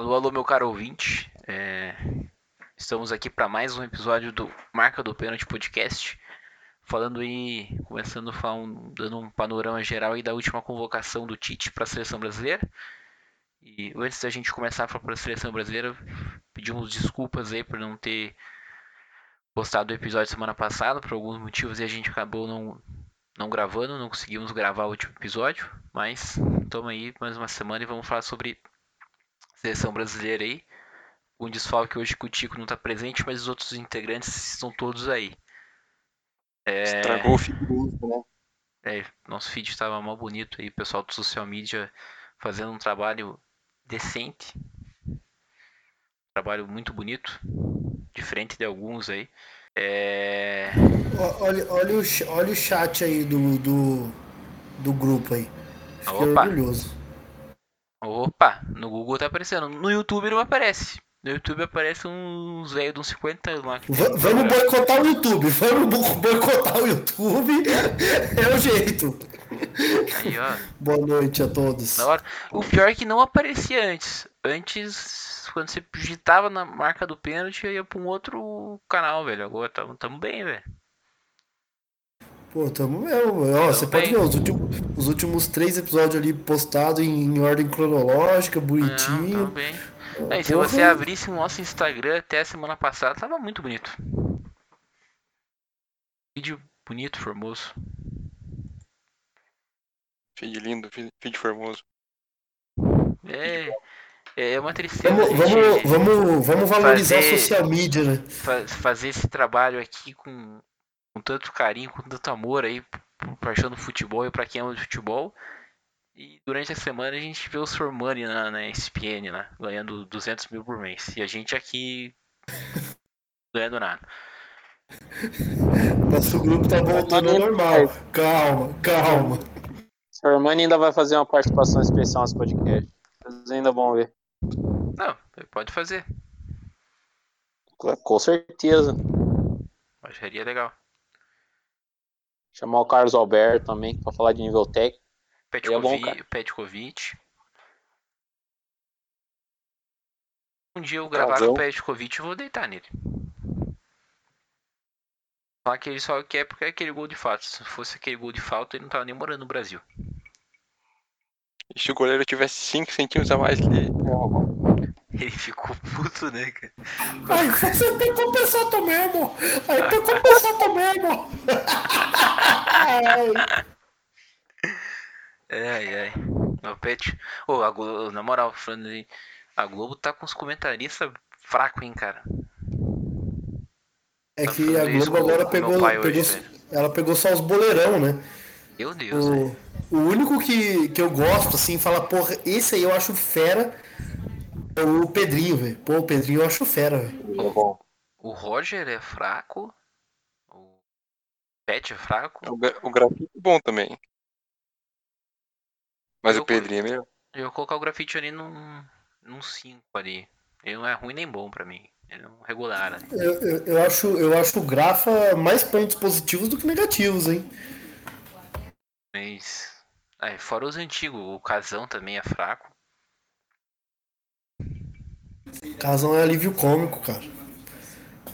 Alô, alô, meu caro ouvinte. É... Estamos aqui para mais um episódio do Marca do Pênalti Podcast. Falando aí, começando um, dando um panorama geral aí da última convocação do Tite para a seleção brasileira. E antes da gente começar para a seleção brasileira, pedimos desculpas aí por não ter postado o episódio semana passada, por alguns motivos e a gente acabou não, não gravando, não conseguimos gravar o último episódio, mas estamos aí mais uma semana e vamos falar sobre seleção brasileira aí. Um desfalque hoje que o Tico não está presente, mas os outros integrantes estão todos aí. É... Estragou o feed né? É, nosso feed estava mal bonito aí, o pessoal do social media fazendo um trabalho decente. Um trabalho muito bonito, diferente de alguns aí. É... Olha, olha, o, olha o chat aí do, do, do grupo aí. Fiquei Opa. orgulhoso. Opa, no Google tá aparecendo. No YouTube não aparece. No YouTube aparece uns velhos de uns 50 lá. vamos boicotar o YouTube. Vamos boicotar o YouTube. É o jeito. Aí, ó. Boa noite a todos. O pior é que não aparecia antes. Antes, quando você digitava na marca do pênalti, ia pra um outro canal, velho. Agora tamo, tamo bem, velho. Pô, tamo mesmo. Ó, você bem. pode ver os últimos, os últimos três episódios ali postados em, em, ordem cronológica, bonitinho. Não, bem. É, se você abrisse o nosso Instagram até a semana passada, tava muito bonito. Vídeo bonito, formoso. Feed lindo, feed formoso. É, é uma tristeza. Vamos, vamos, vamos, vamos valorizar fazer, a social media, né? Fazer esse trabalho aqui com com tanto carinho, com tanto amor aí por paixão do futebol e para quem ama o futebol. E durante a semana a gente vê o Sormani na, na ESPN, né, ganhando 200 mil por mês. E a gente aqui ganhando nada. Nosso grupo tá voltando ao normal. Calma, calma. Sormani ainda vai fazer uma participação especial nesse podcast. Vocês ainda vão ver. Não, pode fazer. Com certeza. Acharia legal. Chamar o Carlos Alberto também para falar de nível técnico. Petkovic, é Petkovic. Um dia eu gravar Casão. o Petkovic e vou deitar nele. Falar que ele só quer porque é aquele gol de falta. Se fosse aquele gol de falta, ele não tava nem morando no Brasil. E se o goleiro tivesse 5 centímetros a mais que ele. Ele ficou puto, né, cara? Ai, você tem que compensar também, amor. Aí tem que compensar também, amor. ai. Ai, ai. O Pet. Oh, a Globo, na moral, falando aí, a Globo tá com os comentaristas fracos, hein, cara. É tá que a Globo agora pegou, pegou hoje, ela pegou só os boleirão, né? Meu Deus, o, o único que, que eu gosto, assim, fala, porra, esse aí eu acho fera o Pedrinho, velho. Pô, o Pedrinho eu acho fera, velho. O, o Roger é fraco. O Pet é fraco. O, o grafite é bom também. Mas eu, o Pedrinho é melhor. Eu vou colocar o grafite ali num, num 5 ali. Ele não é ruim nem bom pra mim. Ele é um regular. Né? Eu, eu, eu, acho, eu acho o Grafa mais pontos positivos do que negativos, hein? Mas. É, fora os antigos, o Casão também é fraco. Casão é alívio cômico, cara.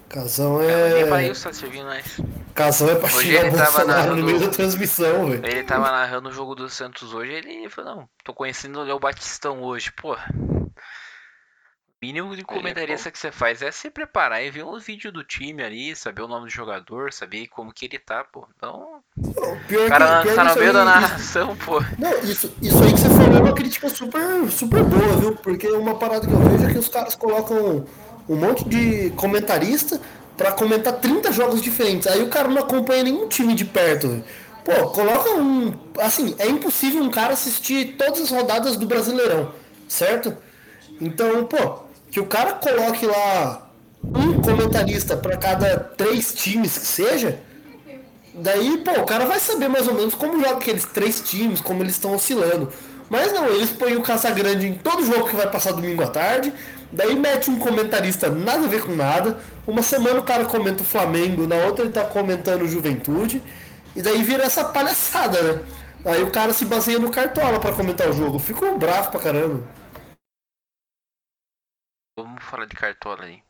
Casão é. Nem pra isso tá mais. Casão é pra hoje xingar o Bolsonaro no meio da transmissão, velho. Ele tava narrando o jogo do Santos hoje ele falou, não, tô conhecendo o Léo Batistão hoje, porra mínimo de comentarista que você faz é se preparar e ver um vídeo do time ali, saber o nome do jogador, saber como que ele tá, pô. Então. o cara que, tá no meio da narração, isso, pô. Não, isso, isso aí que você falou é uma crítica super, super boa, viu? Porque uma parada que eu vejo é que os caras colocam um monte de comentarista para comentar 30 jogos diferentes. Aí o cara não acompanha nenhum time de perto. Pô, coloca um. Assim, é impossível um cara assistir todas as rodadas do Brasileirão, certo? Então, pô, que o cara coloque lá um comentarista para cada três times que seja, daí, pô, o cara vai saber mais ou menos como joga aqueles três times, como eles estão oscilando. Mas não, eles põem o Casagrande em todo jogo que vai passar domingo à tarde, daí mete um comentarista nada a ver com nada, uma semana o cara comenta o Flamengo, na outra ele tá comentando Juventude, e daí vira essa palhaçada, né? Aí o cara se baseia no Cartola para comentar o jogo. Ficou bravo pra caramba. Vamos falar de cartola aí.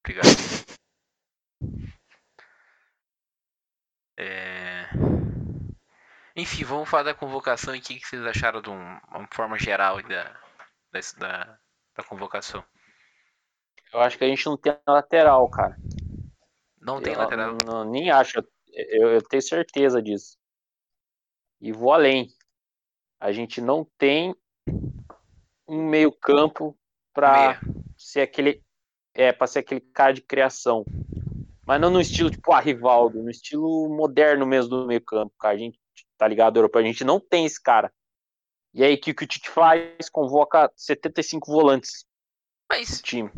Obrigado. É... Enfim, vamos falar da convocação e o que, vocês acharam de um- uma forma geral da, da, da, da convocação. Eu acho que a gente não tem lateral, cara. Não tem eu, lateral. não- nem acho. Eu, eu tenho certeza disso. E vou além. A gente não tem um meio campo para ser aquele é para ser aquele cara de criação. Mas não no estilo tipo a Rivaldo, no estilo moderno mesmo do meio campo, cara. A gente tá ligado, europeu, a gente não tem esse cara. E aí o que, que o Tite faz? Convoca 75 volantes Mas. do time.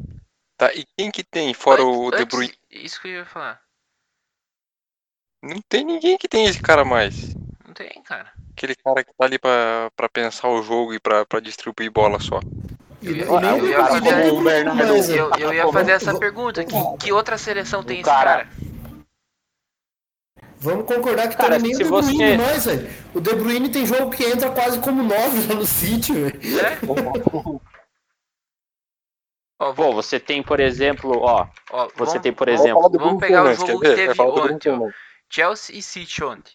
Tá, e quem que tem, fora o antes- De Bruyne? Isso que eu ia falar. Não tem ninguém que tem esse cara mais. Não tem, cara. Aquele cara que tá ali pra, pra pensar o jogo e pra, pra distribuir bola só. Eu ia- eu ia fazer- Eu, eu ia essa vamos- pergunta. Que, que outra seleção tem O esse cara- cara? Vamos concordar que Cara, também nem o De Bruyne você- mais, velho. O De Bruyne tem jogo que entra quase como 9 lá no City, velho. É? Ó, Pô, você tem, por exemplo, ó, ó, você vamos- tem, por exemplo, vamos pegar o jogo que teve ontem, ó. Chelsea e City ontem.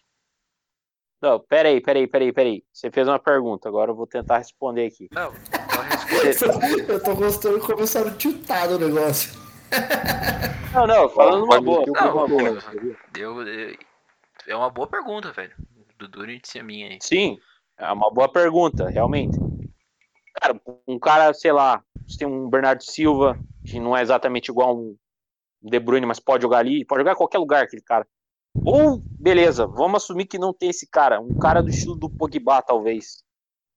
Não, peraí, peraí, peraí, peraí. Você fez uma pergunta, agora eu vou tentar responder aqui. Não, responde. Eu tô gostando de começar a tiltar o negócio. Não, não, falando uma boa. meter o falando uma boa. Deu, deu- é uma boa pergunta, velho. Do Durante a minha aí. Sim, é uma boa pergunta, realmente. Cara, um cara, sei lá, você tem um Bernardo Silva, que não é exatamente igual um De Bruyne, mas pode jogar ali, pode jogar em qualquer lugar aquele cara. Ou, beleza, vamos assumir que não tem esse cara, um cara do estilo do Pogba, talvez.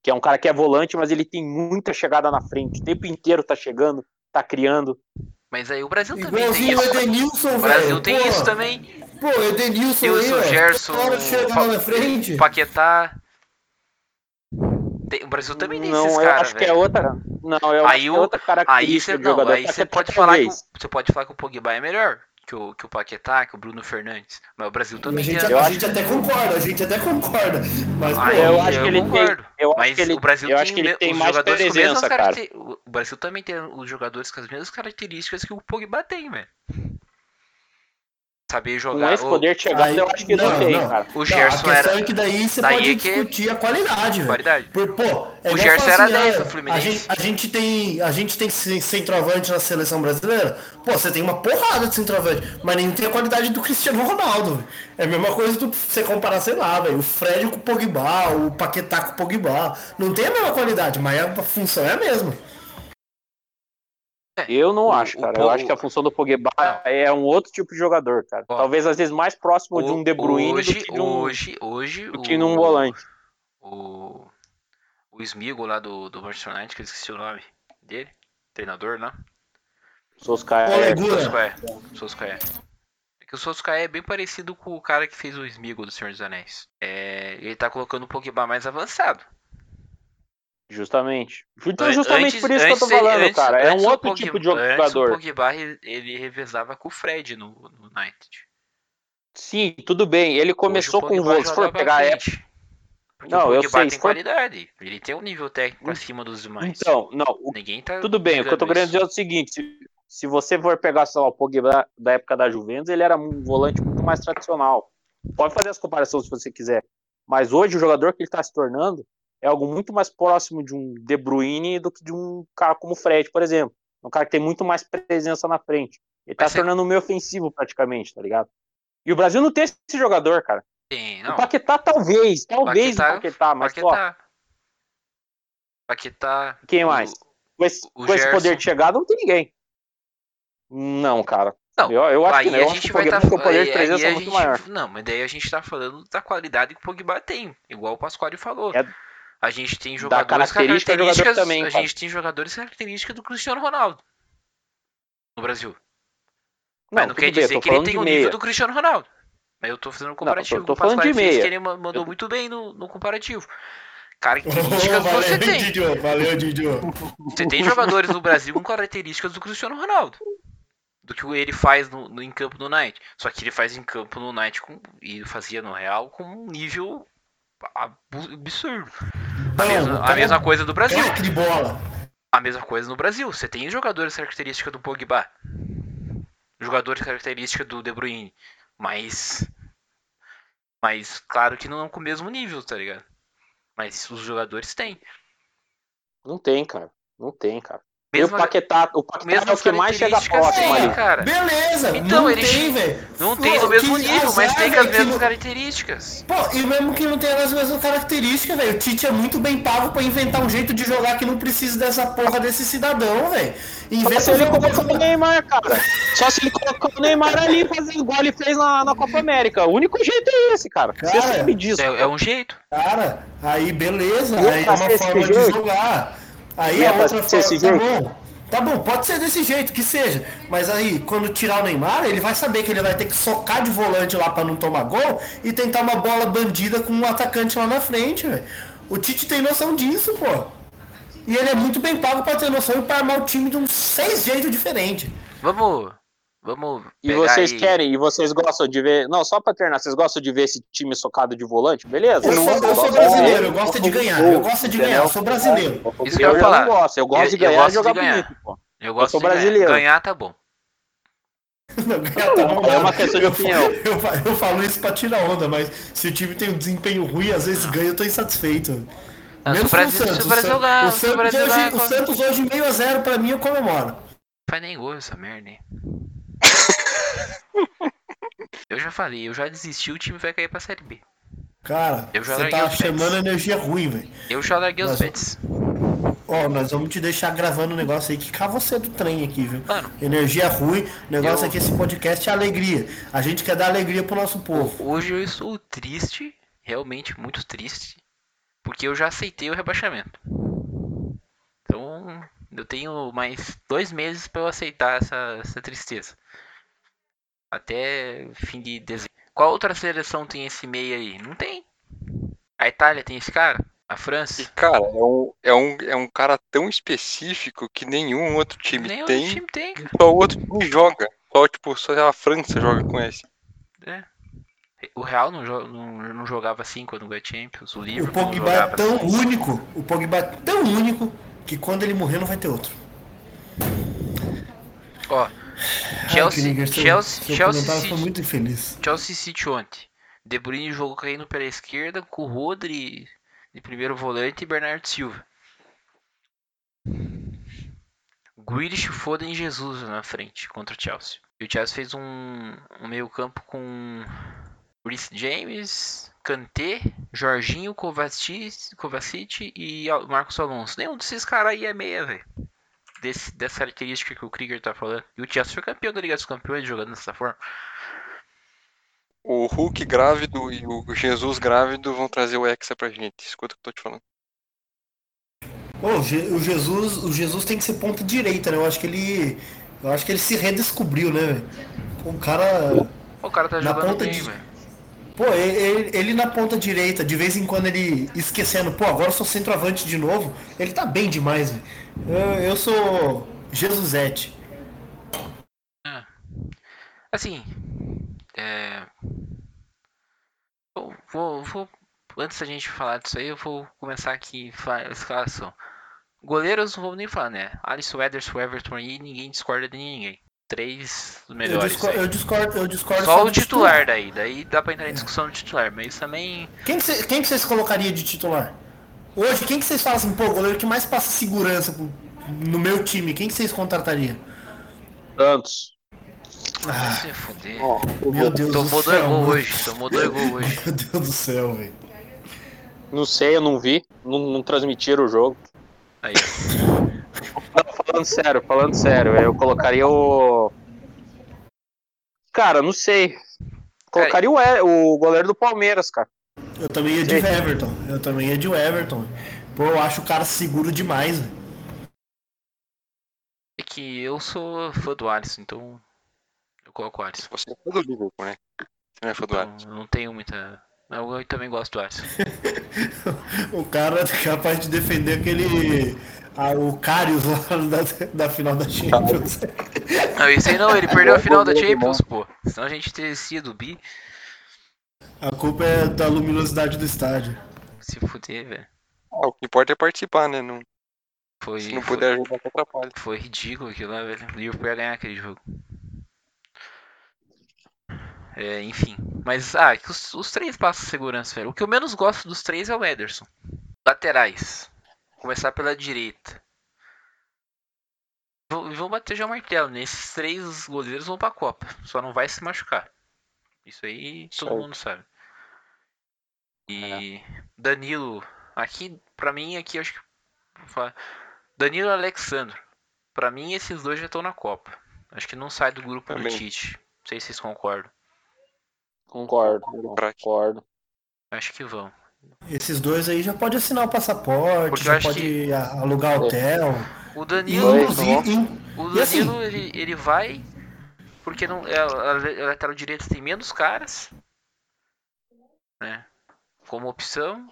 Que é um cara que é volante, mas ele tem muita chegada na frente, o tempo inteiro tá chegando, tá criando. Mas aí o Brasil também tem Igualzinho o isso. Edenilson, O velho. Brasil tem Pô, isso também. Pô, o Edenilson Tem o aí. Gerson, Pa- frente. Paquetá. Tem- o Brasil também tem não, esses eu caras, acho que é velho. outra. Não, eu Aí acho o- é outra Aí característica você do não, jogador. aí você pode falar que o, você pode falar que o Pogba é melhor que o, que o Paquetá, que o Bruno Fernandes. Mas o Brasil A também gente, tem. Eu a acho gente até concorda, a gente até concorda. Mas, Aí pô, eu acho que ele tem- concordo. eu acho Mas que ele- o Brasil eu tem, acho que ele tem os mais jogadores com presença, cara. caracter- O Brasil também tem os jogadores com as mesmas características que o Pogba tem, velho. Saber Com jogar. esse o- poder de chegada, Aí- eu acho que não, não, tem, não. cara. O não, Gerson a questão era. é que daí você daí pode é que- discutir a qualidade, velho. Qualidade. Por, pô, é igual Gerson era 10 ah, no Fluminense. A gente, a gente tem, a gente tem ce- centroavante na seleção brasileira. Pô, você tem uma porrada de centroavante, mas nem tem a qualidade do Cristiano Ronaldo. velho. É a mesma coisa do você comparar, sei lá, velho, o Fred com o Pogba, o Paquetá com o Pogba. Não tem a mesma qualidade, mas a função é a mesma. Eu não O- acho, o cara. Po- Eu acho que a função do Pogba é um outro tipo de jogador, cara. Ó, Talvez às vezes mais próximo de um De Bruyne hoje, do que de um, hoje, hoje, do que num volante. O, o Smigo lá do, do Manchester United, que eu esqueci o nome dele, treinador. Ole Gunnar. Solskjaer. Solskjaer. É que o Solskjaer é bem parecido com o cara que fez o Smigo do Senhor dos Anéis. É, ele tá colocando o Pogba mais avançado. Justamente. Justa- An- Justamente antes- por isso que eu tô falando, antes- cara. É antes um o outro Pogba- tipo de Antes o jogador. Pogba ele, revezava com o Fred no, no United. Sim, tudo bem. Ele começou com o. Se for pegar a época. Não, o eu sei, tem qualidade. Ele tem um nível técnico acima dos demais. Então, não. o- Ninguém tá Tudo bem. O que eu tô querendo dizer é o seguinte: se, se você for pegar, sei lá, o Pogba da época da Juventus, ele era um volante muito mais tradicional. Pode fazer as comparações se você quiser. Mas hoje o jogador que ele tá se tornando é algo muito mais próximo de um De Bruyne do que de um cara como o Fred, por exemplo. Um cara que tem muito mais presença na frente. Ele tá Mas se você- tornando meio ofensivo praticamente, tá ligado? E o Brasil não tem esse jogador, cara. Tem, O não. Paquetá talvez, talvez Paquetá- o Paquetá, mas ó, Paquetá. Paquetá. quem o- mais? Com esse, o com esse poder de chegada não tem ninguém. Não, cara. Não, eu, eu acho que não. a Eu acho gente o vai Pogba tá, um poder aí- de aí presença a muito gente- maior. Não, mas daí a gente tá falando da qualidade que o Pogba tem, igual o Pasquale falou. É- a gente tem jogadores com característica do jogador características, também, a cara. gente tem jogadores com características do Cristiano Ronaldo no Brasil. Não, Mas não quer bem, dizer tô que ele tem o meia. nível do Cristiano Ronaldo. Mas eu tô fazendo um comparativo tô com o Pasquale falando de fez, meia. que ele ma- mandou Eu- muito bem no, no comparativo. Características valeu, você tem. Didio, valeu, Didio. Você tem jogadores no Brasil com características do Cristiano Ronaldo. Do que ele faz no, no- em campo no Night. Só que ele faz em campo no Night com, e fazia no Real com um nível absurdo. A, mesma, a cara- mesma coisa do Brasil. De bola. A mesma coisa no Brasil. Você tem jogadores características do Pogba. Jogadores características do De Bruyne. Mas. Mas claro que não com o mesmo nível, tá ligado? Mas os jogadores têm. Não tem, cara. Não tem, cara. E o Mesma- Paquetá, o Paquetá é o que mais chega próximo ali. cara. Beleza, Então, não ele- tem, velho. Não tem no mesmo nível, mas tem as mesmas não- características. Pô, e mesmo que não tenha as mesmas características, velho, o Tite é muito bem pago pra inventar um jeito de jogar que não precisa dessa porra desse cidadão, velho. Só Inventa se um ele colocar o Neymar, cara. Só se ele colocar o Neymar ali fazendo igual ele fez na, na Copa América. O único jeito é esse, cara. Você Cara, sabe disso. É, é um jeito. Cara, aí beleza, aí é uma forma de jogar. Aí é é pra outra esse Tá jeito? bom. Tá bom, pode ser desse jeito, que seja. Mas aí, quando tirar o Neymar, ele vai saber que ele vai ter que socar de volante lá pra não tomar gol e tentar uma bola bandida com um atacante lá na frente, velho. O Tite tem noção disso, pô. E ele é muito bem pago pra ter noção e pra armar o time de uns seis jeitos diferentes. Vamos. Vamos. E vocês aí- querem, e vocês gostam de ver. Não, só pra terminar, vocês gostam de ver esse time socado de volante? Beleza? Eu sou, eu sou brasileiro, eu gosto de ganhar. Eu gosto de ganhar, eu sou brasileiro. Isso que eu já falar. não gosto, eu gosto Eu- de eu ganhar gosto e jogar de ganhar. bonito, pô. Eu gosto sou de ganhar. brasileiro. Ganhar tá bom. Não, ganhar tá bom É uma questão de Eu opinião. Eu, fa- eu falo isso pra tirar onda, mas se o time tem um desempenho ruim, às vezes ganha, eu tô insatisfeito. Ah, se o Menos Brasil, o Brasil San- ganhar, o o Santos, o Santos hoje meio a zero pra mim eu comemoro. faz nem gol essa merda, hein? Eu já falei, eu já desisti, o time vai cair pra Série B. Cara, Eu já você tá os chamando energia ruim, velho. Eu já larguei os Mas- bets. Ó, nós vamos te deixar gravando um negócio aí que cá você do trem aqui, viu? Mano. Energia ruim, o negócio Eu- aqui, esse podcast é alegria. A gente quer dar alegria pro nosso povo. Hoje eu estou triste, realmente muito triste, porque eu já aceitei o rebaixamento. Então, eu tenho mais dois meses para eu aceitar essa, essa tristeza. Até fim de dezembro. Qual outra seleção tem esse meio aí? Não tem. A Itália tem esse cara? A E, França? cara, é um, é, um, é um cara tão específico que nenhum outro time outro tem. time tem, cara. Só o outro time joga. Só, tipo, só a França joga com esse. É. O Real não, não, não jogava assim quando ganhou Champions. O O Liverpool não Pogba é jogava tão assim. único, o Pogba é tão único que quando ele morrer não vai ter outro. Ó, Chelsea, seu- Chelsea, Chelsea comentário City. foi muito infeliz. Chelsea City ontem. De Bruyne jogou caindo pela esquerda com o Rodri de primeiro volante e Bernardo Silva. Grealish, Foden e Jesus na frente contra o Chelsea. E o Chelsea fez um, um meio campo com Reece James, Kanté, Jorginho, Kovacic, Kovacic e Marcos Alonso. Nenhum desses caras aí é meia, velho. Desse, dessa característica que o Krieger tá falando. E o Chelsea foi campeão da Liga dos Campeões jogando dessa forma. O Hulk grávido e o Jesus grávido vão trazer o Hexa pra gente. Escuta o que eu tô te falando. Ô, o Je- o Jesus, o Jesus tem que ser ponta direita, né? Eu acho que ele, eu acho que ele se redescobriu, né? velho? O cara, O cara tá Na jogando ponta bem, de- velho. Pô, ele, ele na ponta direita, de vez em quando ele esquecendo, pô, agora eu sou centroavante de novo. Ele tá bem demais, velho. Eu, eu sou Jesusete. Assim, é... Vou, vou, vou- Antes da gente falar disso aí, eu vou começar aqui a escalação. Goleiros não vou nem falar, né? Alisson, Ederson, Everton aí, ninguém discorda de ninguém. Três dos Eu melhores discordo, eu discordo, eu discordo Só o do titular daí, daí dá pra entrar em discussão do titular, mas também... Quem que, cê- quem que vocês colocariam de titular? Hoje, quem que vocês falam assim, pô, o goleiro que mais passa segurança no meu time, quem que vocês contratariam? Santos. Ah, Se fuder. Ó, meu Deus Tomou do dois céu. hoje, tomou dois gols hoje. Meu Deus do céu, velho. não sei, eu não vi. Não, não transmitiram o jogo. Aí, falando sério, falando sério, eu colocaria o. Cara, não sei. Colocaria o, E- o goleiro do Palmeiras, cara. Eu também ia de. Everton. Eu também ia de Everton. Pô, eu acho o cara seguro demais, velho. é que eu sou fã do Alisson, então eu coloco o Alisson. Você é fã do Liverpool, né? Você não é fã do Então, Alisson. eu não tenho muita... Eu, eu também gosto do Alisson. O cara é capaz de defender aquele. Ah, o Karius lá da, da final da Champions. Não, isso aí não, ele perdeu a final da Champions, pô. Senão a gente teria sido bi. A culpa é da luminosidade do estádio. Se fuder, velho. Ah, o que importa é participar, né? Não... Foi, Se não foi, puder ajudar, que atrapalha. foi ridículo aquilo lá, velho. O Liverpool ia ganhar aquele jogo. É, enfim. Mas, ah, os, os três passam segurança, velho. O que eu menos gosto dos três é o Ederson. Laterais. Começar pela direita. Vão, vão bater já o martelo. Nesses três goleiros vão pra Copa. Só não vai se machucar. Isso aí todo Certo. mundo sabe. E Danilo. Aqui, pra mim, aqui eu acho que. vou falar- Danilo e Alexandro. Pra mim, esses dois já estão na Copa. Acho que não sai do grupo do Também. Tite. Não sei se vocês concordam. Concordo, concordo. Acho que vão. Esses dois aí já pode assinar o passaporte, Porque já pode a- alugar hotel. O E, Danilo. In- O E assim- Danilo, ele, ele vai. Porque não, é, a, a lateral direita tem menos caras. Né? Como opção.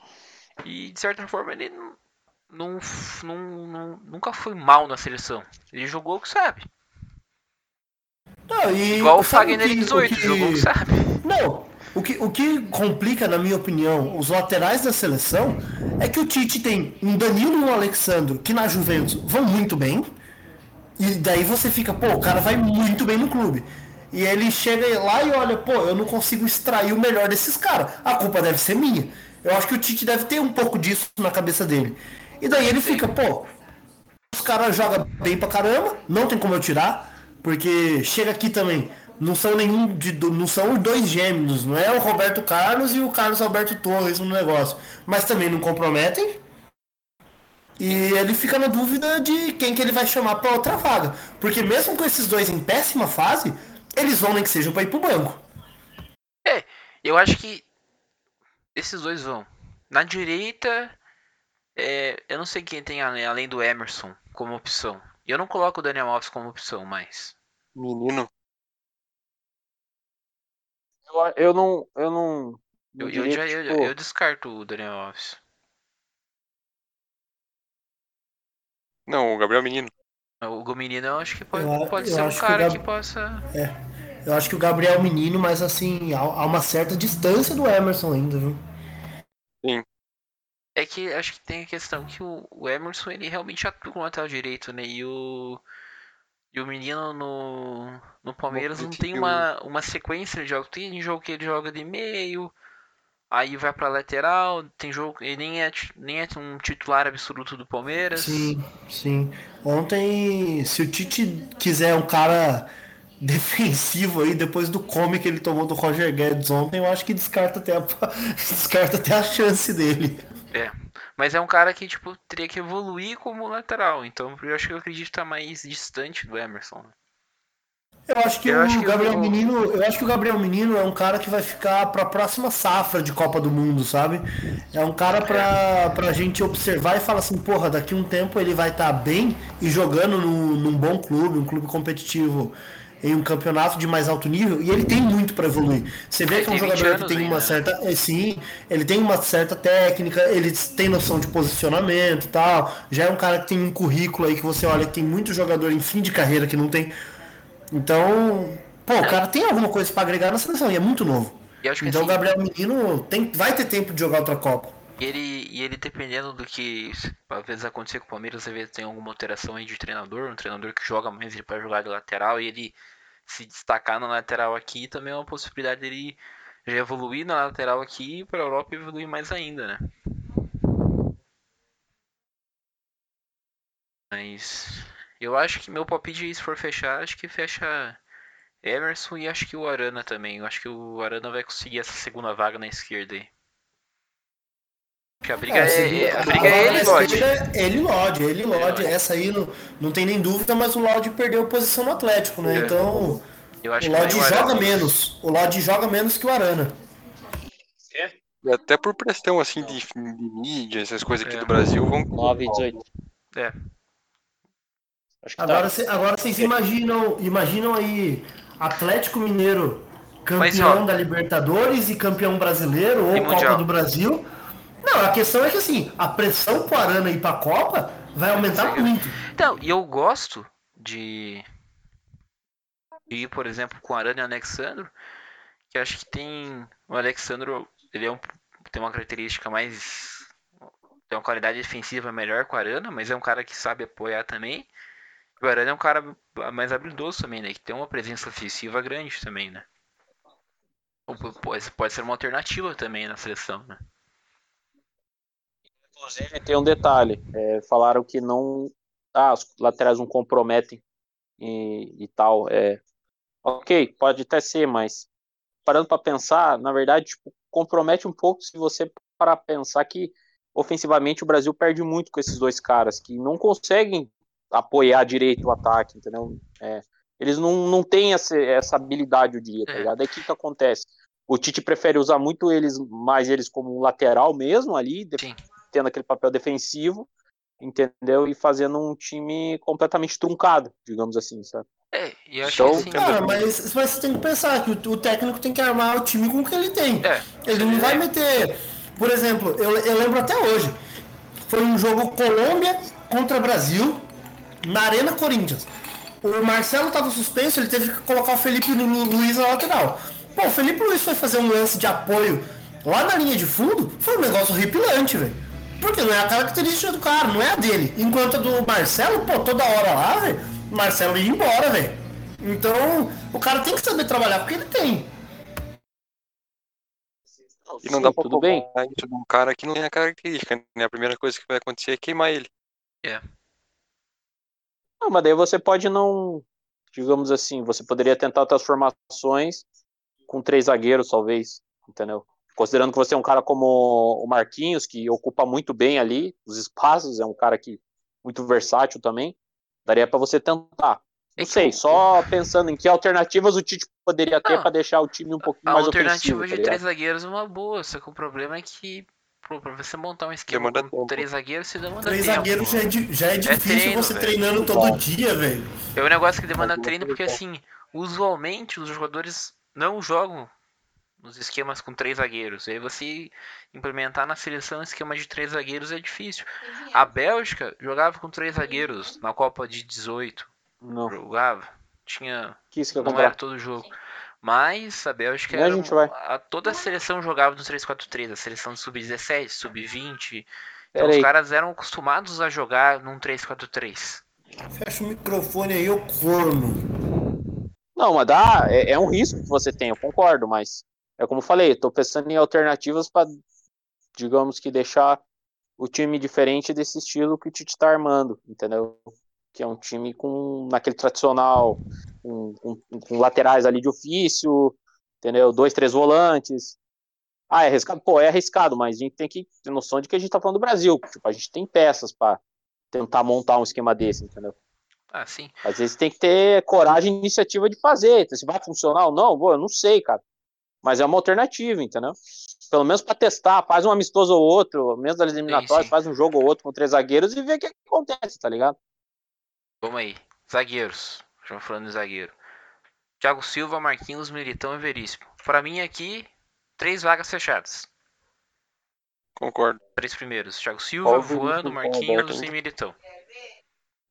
E de certa forma ele não, não- não- nunca foi mal na seleção. Ele jogou o que sabe. Não, e Igual o Fagner que- em 18, que- jogou sabe. Não, o que, o que complica, na minha opinião, os laterais da seleção é que o Tite tem um Danilo e um Alexandro que na Juventus vão muito bem. E daí você fica, pô, o cara vai muito bem no clube. E ele chega lá e olha, pô, eu não consigo extrair o melhor desses caras. A culpa deve ser minha. Eu acho que o Tite deve ter um pouco disso na cabeça dele. E daí ele fica, pô, os caras jogam bem pra caramba, não tem como eu tirar, porque chega aqui também, não são nenhum de, não são os dois gêmeos, não é o Roberto Carlos e o Carlos Alberto Torres no negócio, mas também não comprometem. E ele fica na dúvida de quem que ele vai chamar pra outra vaga, porque mesmo com esses dois em péssima fase, eles vão nem que seja pra ir pro banco. Eu acho que esses dois vão. Na direita, é, eu não sei quem tem além do Emerson como opção. E eu não coloco o Daniel Alves como opção mais. Menino. Eu, eu não. Eu não. Eu, eu, diria já, que, eu, tipo, eu descarto o Daniel Alves. Não, o Gabriel Menino. O Gomenino eu acho que pode, Eu pode eu ser um acho que o cara Gab- que possa. Eu acho que o Gabriel é um menino, mas assim, há, há uma certa distância do Emerson ainda, viu? É que acho que tem a questão que o, o Emerson ele realmente atua com o lateral direito, né? E o. E o menino no, no Palmeiras não tem uma, uma sequência de jogos. Tem jogo que ele joga de meio, aí vai pra lateral, tem jogo. Ele nem é, nem é um titular absoluto do Palmeiras. Sim, sim. Ontem, se o Tite quiser um cara defensivo aí, depois do come que ele tomou do Roger Guedes ontem, eu acho que descarta até a, descarta até a chance dele. É. Mas é um cara que, tipo, teria que evoluir como lateral. Então eu acho que eu acredito que tá mais distante do Emerson. né? Eu acho que Eu o acho que Gabriel o- Menino, eu acho que o Gabriel Menino é um cara que vai ficar para a próxima safra de Copa do Mundo, sabe? É um cara pra, pra gente observar e falar assim, porra, daqui a um tempo ele vai estar bem e jogando num, num bom clube, um clube competitivo em um campeonato de mais alto nível, e ele tem muito para evoluir. Você vê Ele que é um tem 20 jogador que tem ainda, uma né? certa, é, sim, ele tem uma certa técnica, ele tem noção de posicionamento e tal. Já é um cara que tem um currículo aí que você olha que tem muito jogador em fim de carreira que não tem então, pô, o cara tem alguma coisa pra agregar na seleção e é muito novo. Então o assim, Gabriel Menino tem, vai ter tempo de jogar outra Copa. E ele, e ele dependendo do que às vezes acontecer com o Palmeiras, às vezes tem alguma alteração aí de treinador, um treinador que joga mais ele para jogar de lateral e ele se destacar na lateral aqui também é uma possibilidade dele já evoluir na lateral aqui e para a Europa evoluir mais ainda, né? Mas eu acho que meu palpite se for fechar, acho que fecha Emerson e acho que o Arana também. Eu acho que o Arana vai conseguir essa segunda vaga na esquerda aí. A briga é, segunda- é- a briga é ele, Lodge. é Ele Lodge, ele Lodge. Lodge. Essa aí não, não tem nem dúvida, mas o Lodge perdeu posição no Atlético, né? É. Então Eu acho o Lodge joga menos. O Lodge joga menos que o Arana. E até por pressão, assim, de, de mídia, essas coisas aqui É. do Brasil, vão... 9 e 18. É. Que Agora, tá. cê- agora vocês imaginam, imaginam aí Atlético Mineiro Mas, campeão ó, da Libertadores e campeão brasileiro ou Copa Mundial. do Brasil. Não, a questão é que assim, a pressão pro Arana ir pra Copa vai aumentar muito. Então, e eu gosto de, de ir, por exemplo, com Arana e Alexandro, que acho que tem. O Alexandro, ele é um, tem uma característica mais. tem uma qualidade defensiva melhor que o Arana, mas é um cara que sabe apoiar também. O Arana é um cara mais habilidoso também, né? Que tem uma presença ofensiva grande também, né? Pode, pode ser uma alternativa também na seleção, né? Inclusive, tem um detalhe. É, falaram que não. Ah, os laterais não comprometem e, e tal. É, ok, pode até ser, mas parando para pensar, na verdade, tipo, compromete um pouco se você para pensar que ofensivamente o Brasil perde muito com esses dois caras que não conseguem apoiar direito o ataque, entendeu? É, eles não, não têm essa, essa habilidade, eu diria, tá É. ligado? Aí o que, que acontece? O Tite prefere usar muito eles, mais eles como um lateral mesmo ali, de- Sim. Tendo aquele papel defensivo, entendeu? E fazendo um time completamente truncado, digamos assim, sabe? É, e eu acho Então, que assim. Cara, mas, mas você tem que pensar que o, o técnico tem que armar o time com o que ele tem. É, Ele não vai meter. Por exemplo, eu, eu lembro até hoje. Foi um jogo Colômbia contra Brasil na Arena Corinthians. O Marcelo tava suspenso, ele teve que colocar o Felipe Lu- Lu- Luiz na lateral. Pô, o Felipe Luiz foi fazer um lance de apoio lá na linha de fundo, foi um negócio horripilante, velho. Porque não é a característica do cara, não é a dele. Enquanto a do Marcelo, pô, toda hora lá, velho, o Marcelo ia embora, velho. Então, o cara tem que saber trabalhar com o que ele tem. E não Sim, dá pra tudo bem. cobrar isso de um cara que não tem a característica, né? A primeira coisa que vai acontecer é queimar ele. Não, mas daí você pode não, digamos assim, você poderia tentar outras formações com três zagueiros, talvez, entendeu? Considerando que você é um cara como o Marquinhos, que ocupa muito bem ali os espaços, é um cara que muito versátil também, daria pra você tentar. É Não que sei, só pensando em que alternativas o Tite poderia ter Não, pra deixar o time um pouquinho A mais alternativa ofensivo, tá de ligado? três zagueiros é uma boa, só que o problema é que pô, pra você montar um esquema Demanda com tempo. três zagueiros, você demanda Três tempo. zagueiros já é, já é difícil treino, você velho. treinando todo dia, velho. É um negócio que demanda treino porque assim, usualmente os jogadores não jogam nos esquemas com três zagueiros. E aí você implementar na seleção um esquema de três zagueiros é difícil. A Bélgica jogava com três zagueiros na Copa de 18. Não, Jogava. Tinha. que isso que eu Não comprar. era todo jogo. Mas a Bélgica era. gente vai. a- toda a seleção jogava no 3-4-3. A seleção sub-17, sub-20. Então Pera os aí. caras eram acostumados a jogar num 3-4-3. Fecha o microfone aí, ô corno. Não, mas dá, é, é um risco que você tem, eu concordo, mas é como eu falei, tô pensando em alternativas para, digamos que deixar o time diferente desse estilo que o Tite tá armando, entendeu? Que é um time com naquele tradicional, com, com- com laterais ali de ofício, entendeu? Dois, três volantes. Ah, é arriscado? Pô, é arriscado, mas a gente tem que ter noção de que a gente tá falando do Brasil. Tipo, a gente tem peças para tentar montar um esquema desse, entendeu? Ah, sim. Às vezes tem que ter coragem e iniciativa de fazer. Se vai funcionar ou não, pô, eu não sei, cara. Mas é uma alternativa, entendeu? Pelo menos para testar, faz um amistoso ou outro, mesmo das eliminatórias, sim. faz um jogo ou outro com três zagueiros e vê o que, acontece, tá ligado? Vamos aí. Zagueiros. Já falando de zagueiro. Thiago Silva, Marquinhos, Militão e Veríssimo. Pra mim aqui, três vagas fechadas. Concordo. Três primeiros. Thiago Silva, Qual o Veríssimo Voando, Marquinhos e Militão.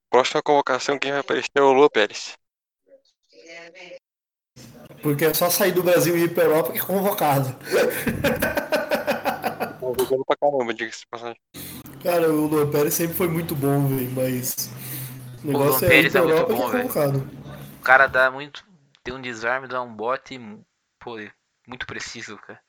Próxima convocação, quem vai aparecer é o Lô Pérez. Porque é só sair do Brasil e ir pra Europa que é convocado. Tá jogando pra caramba, diga-se de passagem. Cara, o Luan Pérez sempre foi muito bom, velho, mas. O Luan negócio é ir Pérez pra é muito Europa bom, que é velho. convocado. O cara dá muito. Tem um desarme, dá um bote. Pô, muito preciso, cara.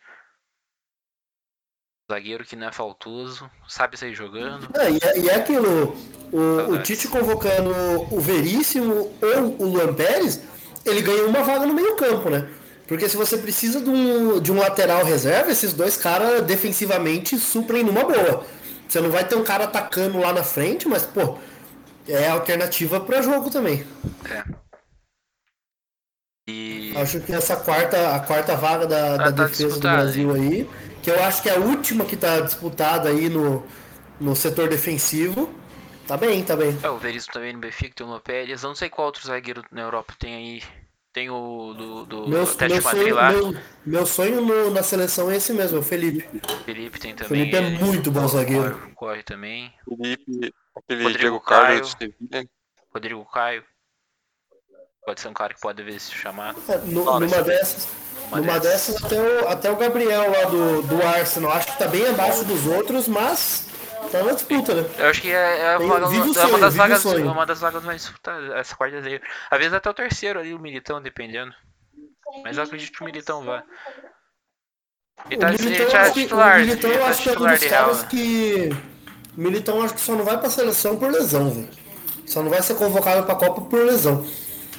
Zagueiro que não é faltoso, sabe sair jogando. É, e, é, e é aquilo, o, o. Tite convocando o Veríssimo ou o Luan Pérez, ele ganha uma vaga no meio campo, né? Porque se você precisa de um, de um lateral reserva, esses dois caras defensivamente suprem numa boa. Você não vai ter um cara atacando lá na frente, mas, pô, é alternativa para jogo também. É. E. Acho que essa quarta, a quarta vaga da, da Tá- defesa do Brasil aí, que eu acho que é a última que tá disputada aí no, no setor defensivo, tá bem, tá bem. É, o Veríssimo também no Benfica, tem o Lopes. Eu não sei qual outro zagueiro na Europa tem aí. Tem o do, do Meu, meu Madrid sonho, lá. meu, meu sonho no- na seleção é esse mesmo, é o Felipe. Felipe tem O também. Felipe é ele. muito bom zagueiro. Corre, corre também. Felipe, aquele Rodrigo Diego Caio. Rodrigo Caio. Pode ser um cara que pode ver esse chamado. É, Não, numa dessas, uma numa dessas. dessas até, o, até o Gabriel lá do, do Arsenal, acho que tá bem abaixo dos outros, mas tá na disputa, né? Eu acho que é, é Tem- o é sonho, uma das vagas, sonho. uma das vagas mais disputadas, essa quarta aí. Às vezes até o terceiro ali, o Militão, dependendo. Mas eu acredito que o Militão vá. Ele tá, o ele Militão, tá acho que- titular, o Militão ele eu tá acho que é um dos de real. caras que. O Militão acho que só não vai pra seleção por lesão, velho. Só não vai ser convocado pra Copa por lesão.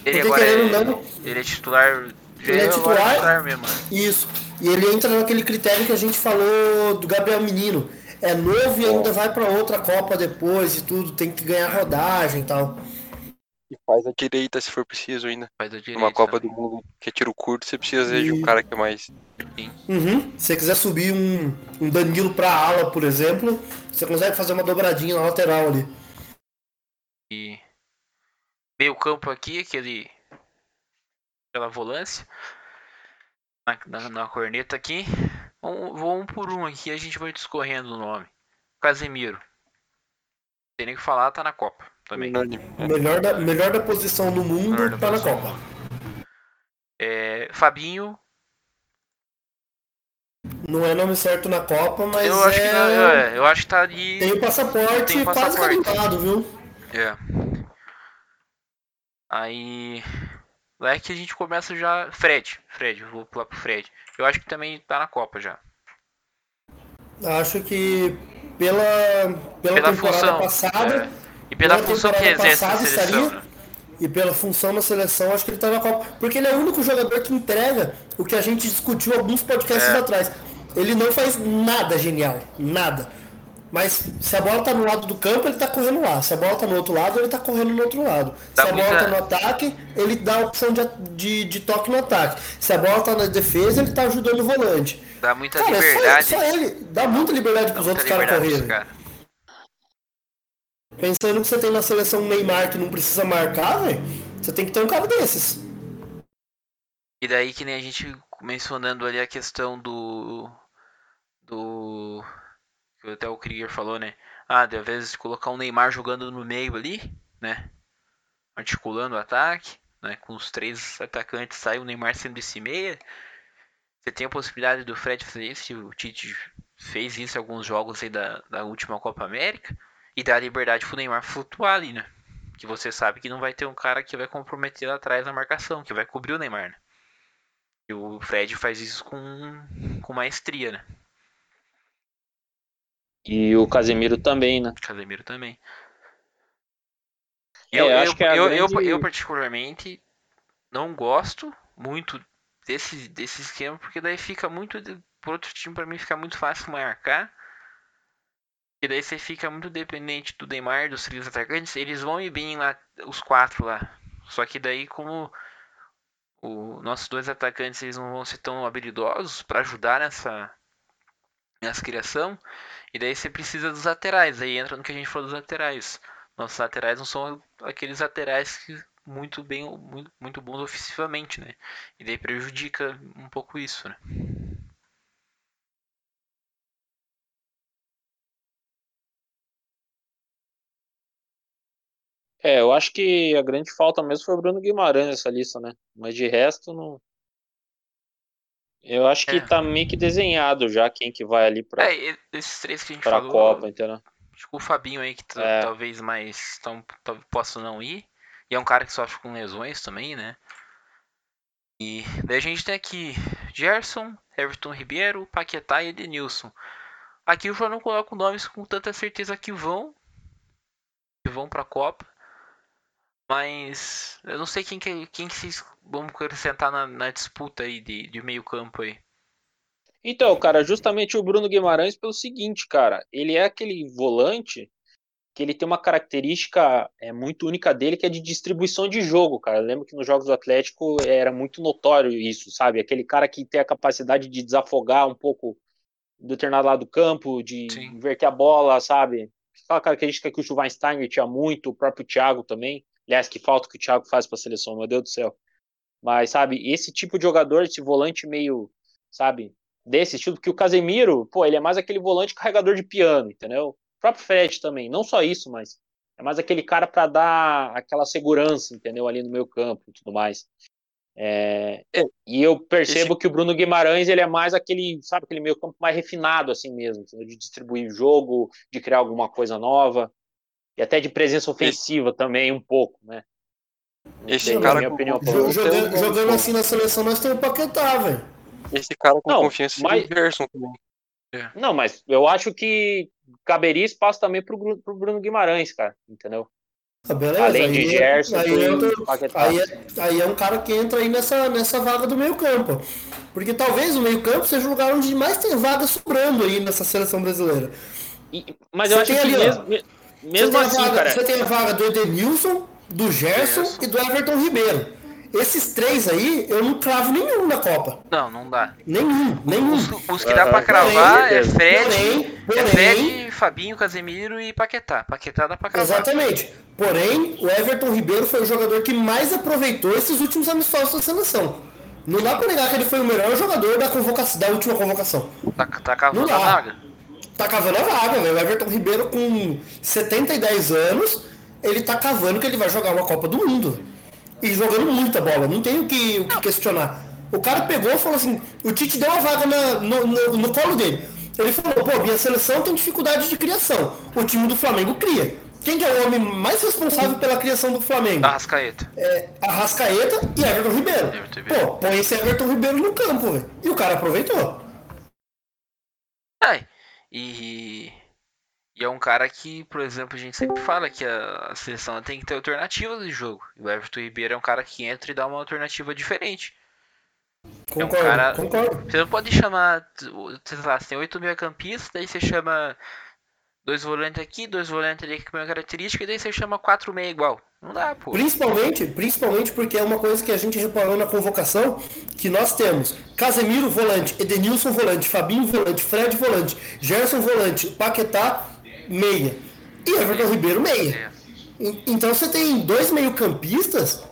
Ele Porque agora é, não, ele é titular. Ele é agora titular? titular mesmo. né? Isso. E ele entra naquele critério que a gente falou do Gabriel Menino. É novo e ainda vai pra outra Copa depois e tudo, tem que ganhar rodagem e tal. E faz a direita se for preciso ainda. Faz a direita. Numa Copa também. do Mundo que é tiro curto, você precisa de um E- cara que é mais. Uhum. Se você quiser subir um, um Danilo pra ala, por exemplo, você consegue fazer uma dobradinha na lateral ali. E meio campo aqui, aquele. Aquela volância. Na, na, na corneta aqui. Um, vou um por um aqui a gente vai discorrendo o nome. Casemiro. Tem nem o que falar, tá na Copa também. Melhor da, melhor da posição no mundo Melhor tá na. Copa. É, Fabinho. Não é nome certo na Copa, mas Eu acho, é... que não, é, eu acho que tá ali. tem o passaporte Tem o quase passaporte. carimbado, viu? É. Aí. Lá é que a gente começa já. Fred. Fred, eu vou pular pro Fred. Eu acho que também tá na Copa já. Acho que pela, pela, Pela temporada função. passada é. E pela pela função que exerce na passada seleção. estaria- né? e pela função na seleção, acho que ele tá na Copa. Porque ele é o único jogador que entrega o que a gente discutiu alguns podcasts É. atrás. Ele não faz nada genial, nada. Mas se a bola tá no lado do campo, ele tá correndo lá. Se a bola tá no outro lado, ele tá correndo no outro lado. Dá se a bola tá no ataque, ele dá a opção de, de, de toque no ataque. Se a bola tá na defesa, ele tá ajudando o volante. Dá muita Cara, é só- liberdade. só, ele. Dá muita liberdade pros muita outros caras correrem. caras. Pensando que você tem na seleção um Neymar que não precisa marcar, velho, você tem que ter um cara desses. E daí que nem a gente mencionando ali a questão do. Do. Até o Krieger falou, né? Ah, de vezes colocar um Neymar jogando no meio ali, né? Articulando o ataque, né? Com os três atacantes, sai o Neymar sendo esse meia. Você tem a possibilidade do Fred fazer isso, o Tite fez isso em alguns jogos aí da, da última Copa América. E dá liberdade pro Neymar flutuar ali, né? Que você sabe que não vai ter um cara que vai comprometer lá atrás na marcação, que vai cobrir o Neymar, né? E o Fred faz isso com, com maestria, né? E o Casemiro também, né? Casemiro também. É, Eu, eu eu, acho que a eu, eu, grande- eu particularmente não gosto muito desse, desse esquema, porque daí fica muito. Por outro time, pra mim, fica muito fácil marcar. E daí você fica muito dependente do Neymar, dos três atacantes. Eles vão ir bem lá, os quatro lá. Só que daí, como os nossos dois atacantes eles não vão ser tão habilidosos para ajudar nessa, nessa criação. E daí você precisa dos laterais. Aí entra no que a gente falou dos laterais. Nossos laterais não são aqueles laterais que muito bem, muito, muito bons ofensivamente, né? E daí prejudica um pouco isso, né? É, eu acho que a grande falta mesmo foi o Bruno Guimarães nessa lista, né? Mas de resto, não. Eu acho que É. tá meio que desenhado já quem que vai ali pra, É, esses três que a gente pra falou. Copa, entendeu? Acho que o Fabinho aí, que ta- É. talvez mais tão, tal- possa não ir. E é um cara que sofre com lesões também, né? E daí a gente tem aqui Gerson, Everton Ribeiro, Paquetá e Edenilson. Aqui eu já não coloco nomes com tanta certeza que vão. Que vão pra Copa. Mas eu não sei quem que, quem que vocês vão acrescentar na, na disputa aí de, de meio campo aí. Então, cara, justamente o Bruno Guimarães pelo seguinte, cara, ele é aquele volante que ele tem uma característica é, muito única dele, que é de distribuição de jogo, cara. Eu lembro que nos jogos do Atlético era muito notório isso, sabe? Aquele cara que tem a capacidade de desafogar um pouco um determinado lado do campo, de Sim. inverter a bola, sabe? Aquela característica que o Schweinsteiger tinha muito, o próprio Thiago também. Aliás, que falta que o Thiago faz para a seleção, meu Deus do céu. Mas, sabe, esse tipo de jogador, esse volante meio, sabe, desse estilo, porque o Casemiro, pô, ele é mais aquele volante carregador de piano, entendeu? O próprio Fred também, não só isso, mas é mais aquele cara para dar aquela segurança, entendeu, ali no meio campo e tudo mais. É, e E eu percebo que o Bruno Guimarães ele é mais aquele, sabe, aquele meio campo mais refinado assim mesmo, entendeu? de distribuir jogo, de criar alguma coisa nova e até de presença ofensiva esse... também um pouco, né? Esse sei, cara, minha opinião, jogando, jogando, jogando assim na seleção nós temos o Paquetá, velho. Esse cara com não, confiança mas... Gerson também. É. Não, mas eu acho que caberia espaço também pro, pro Bruno Guimarães, cara, entendeu? Ah, beleza, Além de aí, é- Gerson, aí, entra, aí, é, aí é um cara que entra aí nessa, nessa vaga do meio campo. Porque talvez o meio campo seja o lugar onde mais tem vaga sobrando aí nessa seleção brasileira. E, mas eu você acho que ali, mesmo, mesmo assim, vaga, cara... Você tem a vaga do Edenilson, do Gerson, e do Everton Ribeiro. Esses três aí, eu não cravo nenhum na Copa. Não, não dá. Nenhum, nenhum. Os, os que dá pra cravar porém, é Fred, porém, porém, é Fred, Fabinho, Casemiro e Paquetá. Paquetá dá pra cravar. Exatamente. Porém, o Everton Ribeiro foi o jogador que mais aproveitou esses últimos amistosos da seleção. Não dá pra negar que ele foi o melhor jogador da, convocação, da última convocação. Tá, tá cavando a vaga. Tá cavando a vaga, velho. O Everton Ribeiro com 70 e 10 anos, ele tá cavando que ele vai jogar uma Copa do Mundo e jogando muita bola, não tem o que, o que questionar. O cara pegou e falou assim, o Tite deu uma vaga na, no, no, no, colo dele. Ele falou, pô, minha seleção tem dificuldade de criação. O time do Flamengo cria. Quem que é o homem mais responsável pela criação do Flamengo? Arrascaeta. É, Arrascaeta e Everton Ribeiro. Everton Ribeiro. Pô, põe esse Everton Ribeiro no campo, velho. E o cara aproveitou. É, e e é um cara que, por exemplo, a gente sempre fala que a, seleção tem que ter alternativas de jogo. E o Everton Ribeiro é um cara que entra e dá uma alternativa diferente. Concordo, é um cara, concordo. Você não pode chamar, sei lá, você tem oito meia campistas, daí você chama dois volantes aqui, dois volantes ali com a mesma característica, e daí você chama quatro meia igual. Não dá, pô. Principalmente, principalmente porque é uma coisa que a gente reparou na convocação, que nós temos Casemiro volante, Edenilson volante, Fabinho volante, Fred volante, Gerson volante, Paquetá meia. E Everton Ribeiro, meia. Então você tem dois meio-campistas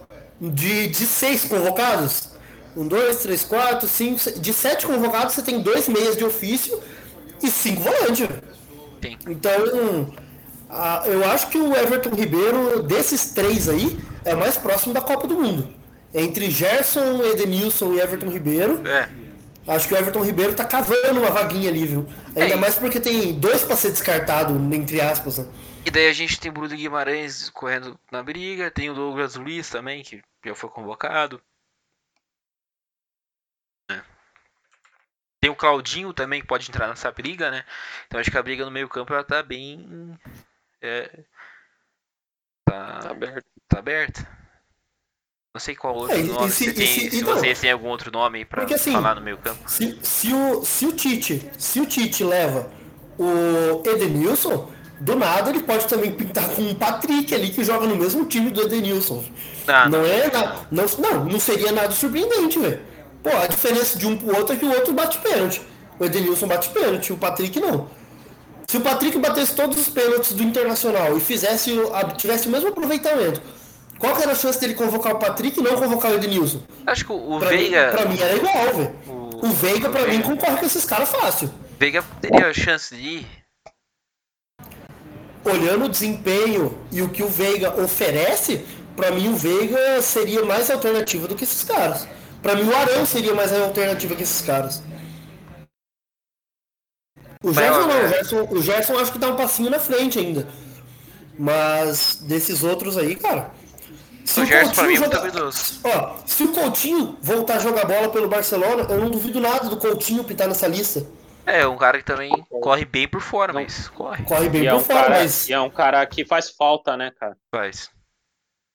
de, de seis convocados. Um, dois, três, quatro, cinco. De sete convocados, você tem dois meias de ofício e cinco volantes. Então, a, eu acho que o Everton Ribeiro, desses três aí, é mais próximo da Copa do Mundo. Entre Gerson, Edenilson e Everton Ribeiro. É. Acho que o Everton Ribeiro tá cavando uma vaguinha ali, viu? Ainda é, mais porque tem dois para ser descartado, entre aspas. Né? E daí a gente tem o Bruno Guimarães correndo na briga, tem o Douglas Luiz também, que já foi convocado. É. Tem o Claudinho também, que pode entrar nessa briga, né? Então acho que a briga no meio campo ela tá bem. É, tá, tá aberta. Tá aberta. Não sei qual outro é, nome. Se, tem, se, se então, vocês têm algum outro nome para assim, falar no meio campo. Se, se, o, se, o Tite, se o Tite leva o Edenilson, do nada ele pode também pintar com o Patrick ali que joga no mesmo time do Edenilson. Ah, não, não, é nada, não, não, não seria nada surpreendente, velho. Pô, a diferença de um pro outro é que o outro bate pênalti. O Edenilson bate pênalti, o Patrick não. Se o Patrick batesse todos os pênaltis do Internacional e fizesse, tivesse o mesmo aproveitamento qual que era a chance dele convocar o Patrick e não convocar o Edenilson? Acho que o pra Veiga. Mim, pra mim era igual, velho. O... o Veiga, pra mim, concorre com esses caras fácil. Veiga teria a chance de ir. Olhando o desempenho e o que o Veiga oferece, pra mim o Veiga seria mais alternativa do que esses caras. Pra mim o Arão seria mais alternativa que esses caras. O Gerson não, o Gerson, o Gerson acho que dá um passinho na frente ainda. Mas desses outros aí, cara. Se o, o Gerson pra mim é muito habilidoso. Ó, se o Coutinho voltar a jogar bola pelo Barcelona, eu não duvido nada do Coutinho pintar nessa lista. É, um cara que também corre bem por fora, mas corre. Corre bem e por é um fora, cara, mas. E é um cara que faz falta, né, cara? Faz.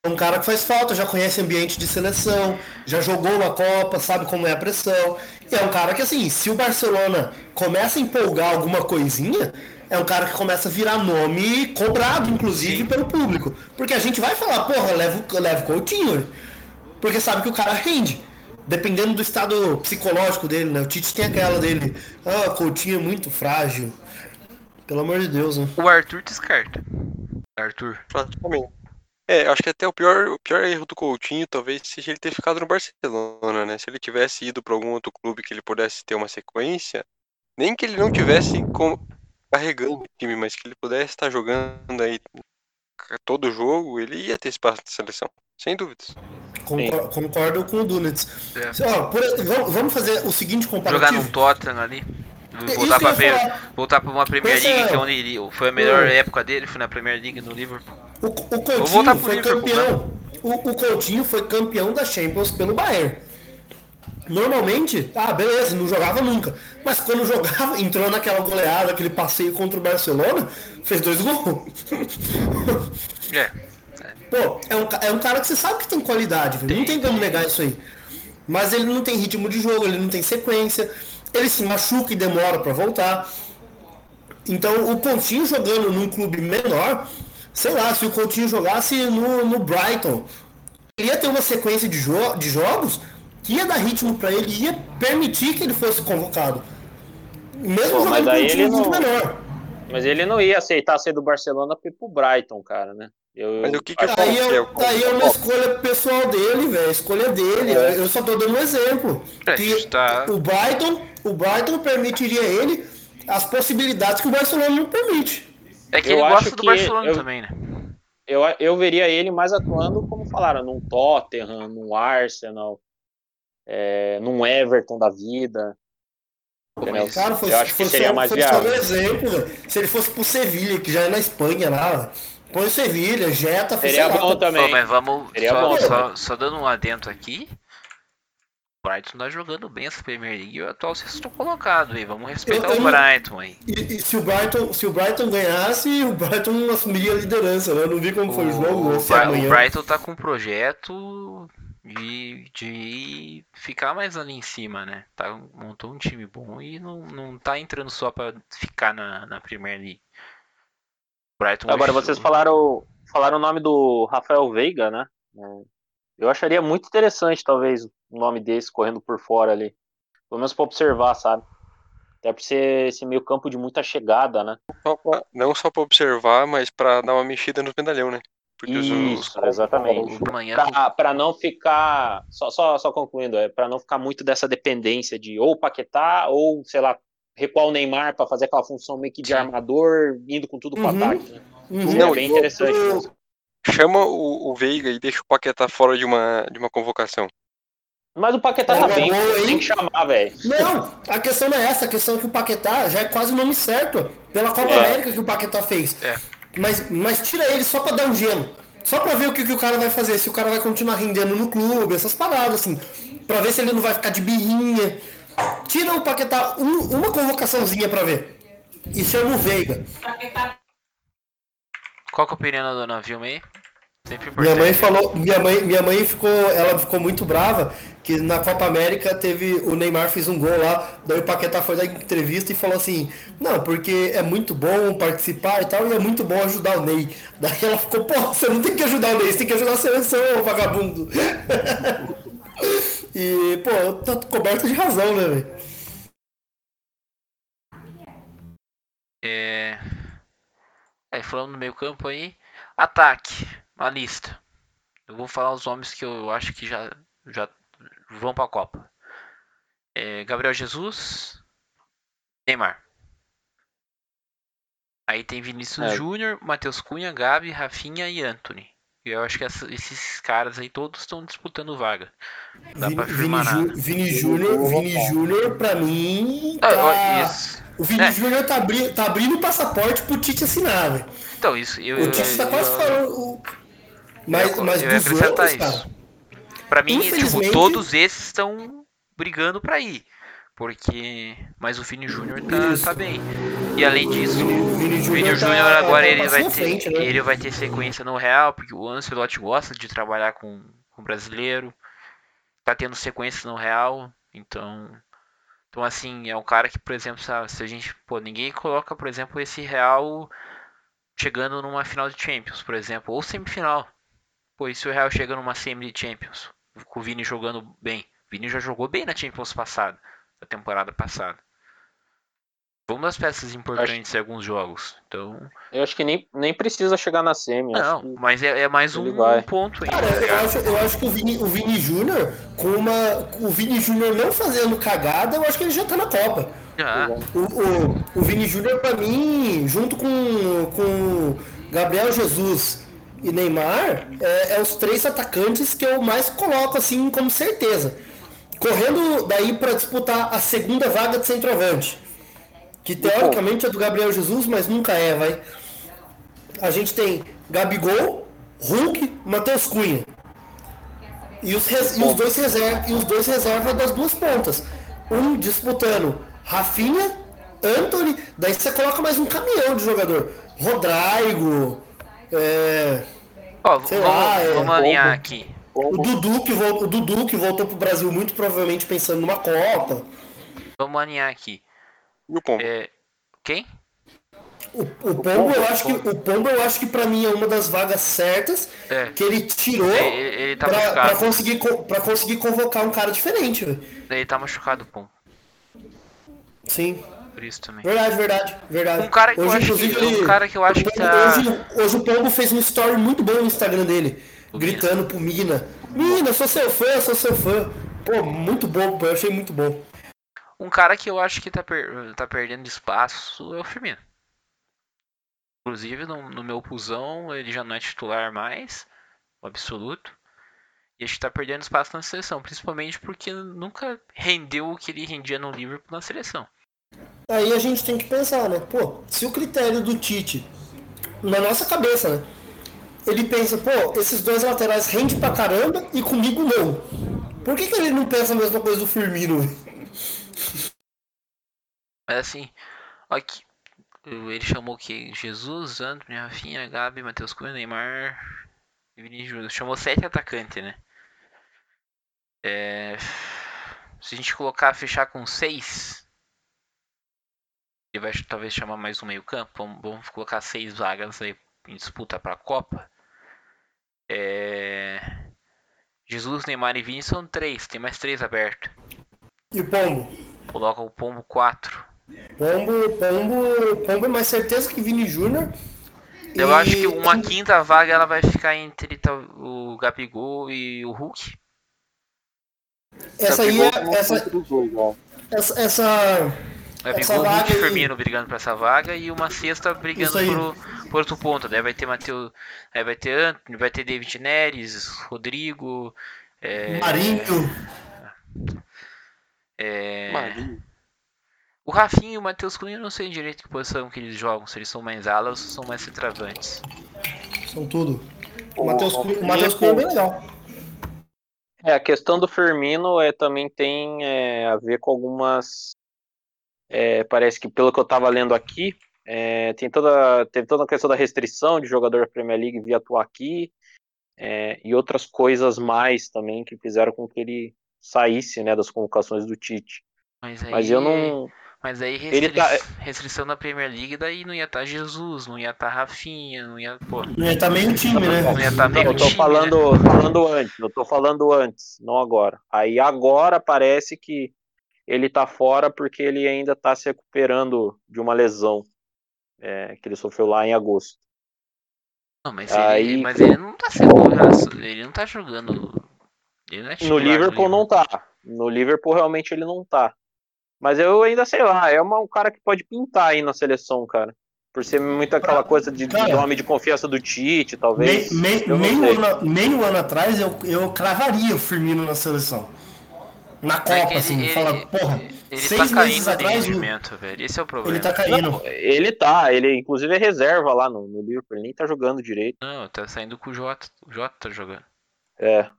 É um cara que faz falta, já conhece ambiente de seleção, já jogou uma Copa, sabe como é a pressão. E é um cara que, assim, se o Barcelona começa a empolgar alguma coisinha, é um cara que começa a virar nome cobrado, inclusive, Sim. pelo público. Porque a gente vai falar, porra, leva, leva o Coutinho. Porque sabe que o cara rende. Dependendo do estado psicológico dele, né? O Tite tem aquela dele. Ah, Coutinho é muito frágil. Pelo amor de Deus, né? O Arthur descarta. Arthur. Praticamente. É, acho que até o pior, o pior erro do Coutinho talvez seja ele ter ficado no Barcelona, né? Se ele tivesse ido para algum outro clube que ele pudesse ter uma sequência, nem que ele não tivesse com, carregando o time, mas que ele pudesse estar jogando aí todo jogo, ele ia ter espaço na seleção, sem dúvidas. Concor- Concordo com o Dunitz. É. Ó, por- vamos- fazer o seguinte Jogar comparativo. num Tottenham ali. Isso Voltar ia ver, falar. voltar pra uma Premier League, que é onde ele, foi a melhor Hum. época dele, foi na Premier League no Liverpool. O, o Coutinho foi Liverpool, campeão. O, o Coutinho foi campeão da Champions pelo Bayern. Normalmente, ah, beleza, não jogava nunca. Mas quando jogava, entrou naquela goleada, aquele passeio contra o Barcelona, fez dois gols. É. Pô, é um, é um cara que você sabe que tem qualidade, velho. não tem como negar isso aí. Mas ele não tem ritmo de jogo, ele não tem sequência, ele se machuca e demora pra voltar. Então o Coutinho jogando num clube menor, sei lá, se o Coutinho jogasse no, no Brighton, ele ia ter uma sequência de, jo de jogos que ia dar ritmo pra ele, ia permitir que ele fosse convocado. Mesmo Pô, jogando com um time ele muito não- menor. Mas ele não ia aceitar ser do Barcelona pra ir pro Brighton, cara, né? Eu, Mas o que que acho Aí que é, é é uma escolha pessoal dele, velho. Escolha dele. Eu só tô dando um exemplo. É, que tá- o Brighton, o Brighton permitiria ele as possibilidades que o Barcelona não permite. É que Eu ele acho gosta do que Barcelona eu- também, né? eu, eu veria ele mais atuando, como falaram, num Tottenham, num Arsenal, é, num Everton da vida. Mas- Cara, foi, eu acho que seria mais foi só um viável. exemplo, velho. Se ele fosse pro Sevilha, que já é na Espanha lá, põe o Sevilha, Jeta, Seria lá, bom também. Pô, mas vamos. Seria Só, bom. só, só dando um adento aqui. O Brighton tá jogando bem essa Premier League e o atual sexto colocado aí. Vamos respeitar Eu- eu o Brighton aí. E, e se, o Brighton, se o Brighton ganhasse, o Brighton assumiria a liderança, né? Eu não vi como foi o jogo, é Bri- o. Brighton tá com um projeto de, de ficar mais ali em cima, né? Tá, montou um time bom e não, não tá entrando só pra ficar na, na Premier League. Brighton Agora, hoje- vocês falaram, falaram o nome do Rafael Veiga, né? É, Eu acharia muito interessante, talvez, um nome desse correndo por fora ali. Pelo menos pra observar, sabe? Até por ser esse meio campo de muita chegada, né? Não só pra observar, mas pra dar uma mexida no medalhão, né? Porque os- Isso, os- exatamente. Amanhã Pra, pra não ficar. Só, só, só concluindo, é pra não ficar muito dessa dependência de ou Paquetá ou, sei lá, recuar o Neymar pra fazer aquela função meio que de Sim. armador, indo com tudo pro Uhum. ataque. Né? Uhum. Seria bem interessante. Eu- mesmo. Chama o, o Veiga e deixa o Paquetá fora de uma, de uma convocação. Mas o Paquetá É tá bem, hein? tem que chamar, velho. Não, a questão não é essa, a questão é que o Paquetá já é quase o nome certo pela Copa É. América que o Paquetá fez. É. Mas, mas tira ele só pra dar um gelo. Só pra ver o que, que o cara vai fazer, se o cara vai continuar rendendo no clube, essas paradas, assim. Pra ver se ele não vai ficar de birrinha. Tira o Paquetá um- uma convocaçãozinha pra ver. E chama o Veiga. Qual que é a opinião da dona Vilma aí? Sempre Minha mãe falou, minha mãe, minha mãe ficou, ela ficou muito brava que na Copa América teve o Neymar fez um gol lá, daí o Paquetá foi dar entrevista e falou assim: "Não, porque é muito bom participar e tal, e é muito bom ajudar o Ney". Daí ela ficou: "Pô, você não tem que ajudar o Ney, você tem que ajudar a seleção, vagabundo". e, pô, tá coberto de razão, né, velho? É... é, falando no meio campo aí, ataque, uma lista. Eu vou falar os nomes que eu acho que já, já vão pra Copa. É, Gabriel Jesus, Neymar. Aí tem Vinícius É. Júnior, Matheus Cunha, Gabi, Rafinha e Anthony. E eu acho que essa- esses caras aí todos estão disputando vaga. Não dá Vini, pra Vini, afirmar Jú- nada. Vini Júnior, Vini Júnior, pra mim, Ah, tá... isso. O Vini É. Júnior tá, abri... tá abrindo o passaporte pro Tite assinar, velho. Então, isso. Eu, O Tite tá eu- quase eu- falando. o- Mas, eu, mas eu dos outros, isso. cara. Pra mim, tipo, todos esses estão brigando pra ir. Porque. Mas o Vini Júnior tá, tá bem. E além disso, O Vini Vini Júnior Júnior tá- agora tá ele vai, ter, frente, né? ele vai ter sequência no Real, porque o Ancelotti gosta de trabalhar com, com brasileiro. Tá tendo sequência no Real, então. Então, assim, é um cara que, por exemplo, sabe, se a gente. Pô, ninguém coloca, por exemplo, esse Real chegando numa final de Champions, por exemplo, ou semifinal. Pô, e se o Real chega numa semi de Champions, com o Vini jogando bem? O Vini já jogou bem na Champions passada, da temporada passada. Foi uma das peças importantes em alguns jogos. Então, Eu acho que nem, nem precisa chegar na semi. acho não, que- mas é, é mais um vai. ponto aí. Cara, eu acho, eu acho que o Vini, o Vini Júnior, com uma. O Vini Júnior não fazendo cagada, eu acho que ele já tá na Copa. Já. O, o, o Vini Júnior, pra mim, junto com, com Gabriel Jesus e Neymar é, é os três atacantes que eu mais coloco assim como certeza. Correndo daí para disputar a segunda vaga de centroavante. Que teoricamente é do Gabriel Jesus, mas nunca é, vai. A gente tem Gabigol, Hulk, Matheus Cunha. E os, e os dois reserva, e os dois reserva das duas pontas. Um disputando Rafinha, Anthony, daí você coloca mais um caminhão de jogador. Rodrigo, é, Ó, Sei vamos, lá, é, vamos alinhar como- aqui. o, Dudu que vol- o Dudu que voltou pro Brasil muito provavelmente pensando numa Copa. Vamos alinhar aqui. E o Pombo? É, quem? O, o Pombo, eu acho que o Pombo eu acho que para mim é uma das vagas certas É. que ele tirou É, ele, ele tá pra, pra conseguir co- pra conseguir convocar um cara diferente. velho. Ele tá machucado, pô. Sim, Por isso também. verdade, verdade, verdade. Um cara que eu acho que- um cara que eu acho que tá- hoje, hoje o Pombo fez um story muito bom no Instagram dele, O gritando pro Mina. Mina, sou seu fã, sou seu fã. Pô, muito bom, pô, eu achei muito bom. Um cara que eu acho que tá, per- tá perdendo espaço é o Firmino. Inclusive, no, no meu pusão, ele já não é titular mais, o absoluto. E acho que tá perdendo espaço na seleção, principalmente porque nunca rendeu o que ele rendia no Liverpool na seleção. Aí a gente tem que pensar, né? Pô, se o critério do Tite, na nossa cabeça, né? Ele pensa, pô, esses dois laterais rendem pra caramba e comigo não. Por que, que ele não pensa a mesma coisa do Firmino? Mas assim, aqui, ele chamou o quê? Jesus, Antônio, Rafinha, Gabi, Matheus Cunha, Neymar e Vinícius Júnior. Chamou sete atacantes, né? É, se a gente colocar, fechar com seis, ele vai talvez chamar mais um meio campo. Vamos, vamos colocar seis vagas aí em disputa para a Copa. É, Jesus, Neymar e Vini são três, tem mais três abertos. E o Pombo? Coloca o Pombo quatro. Pombo, Pombo, Pombo é mais certeza que Vini Júnior. Eu E- acho que uma quinta vaga ela vai ficar entre o Gabigol e o Hulk. Essa aí é. não Essa, essa, essa, Essa Hulk vaga e aí- Firmino brigando por essa vaga e uma sexta brigando por, por outro ponto. Daí vai ter Mateu, aí vai ter Anthony, vai ter David Neres, Rodrigo, é, Marinho. é, Marinho. o Rafinha e o Matheus Cunha eu não sei direito que posição que eles jogam, se eles são mais alas ou se são mais centroavantes. São tudo. O O Matheus Cunha, o Matheus Cunha é bem legal. É, a questão do Firmino é, também tem é, a ver com algumas. É, parece que pelo que eu estava lendo aqui, é, tem toda, teve toda a questão da restrição de jogador da Premier League vir atuar aqui é, e outras coisas mais também que fizeram com que ele saísse né, das convocações do Tite. Mas aí, Mas eu não. Mas aí Ele restri... tá- restrição na Premier League, daí não ia estar Jesus, não ia estar Rafinha, não ia. Pô, Ele tá meio time, né? não ia estar Não, meio eu tô time, né? falando, falando antes, eu tô falando antes, não agora. Aí agora parece que ele tá fora porque ele ainda tá se recuperando de uma lesão é, que ele sofreu lá em agosto. Não, mas, Aí- ele, mas ele não tá sendo. Ele não tá jogando. Ele não é No Liverpool não tá. No Liverpool realmente ele não tá. Mas eu ainda sei lá, é uma- um cara que pode pintar aí na seleção, cara. Por ser muito aquela coisa de, de Cara, nome de confiança do Tite, talvez. Me- me- meio, ano, meio ano atrás eu, eu cravaria o Firmino na seleção. Na é Copa, ele- assim, ele- fala, porra, Ele seis tá meses caindo de atrás o- rendimento, velho. Esse é o problema. ele tá caindo. Não, ele tá, ele inclusive é reserva lá no, no Liverpool, ele nem tá jogando direito. Não, tá saindo com o Jota. O Jota tá jogando. É.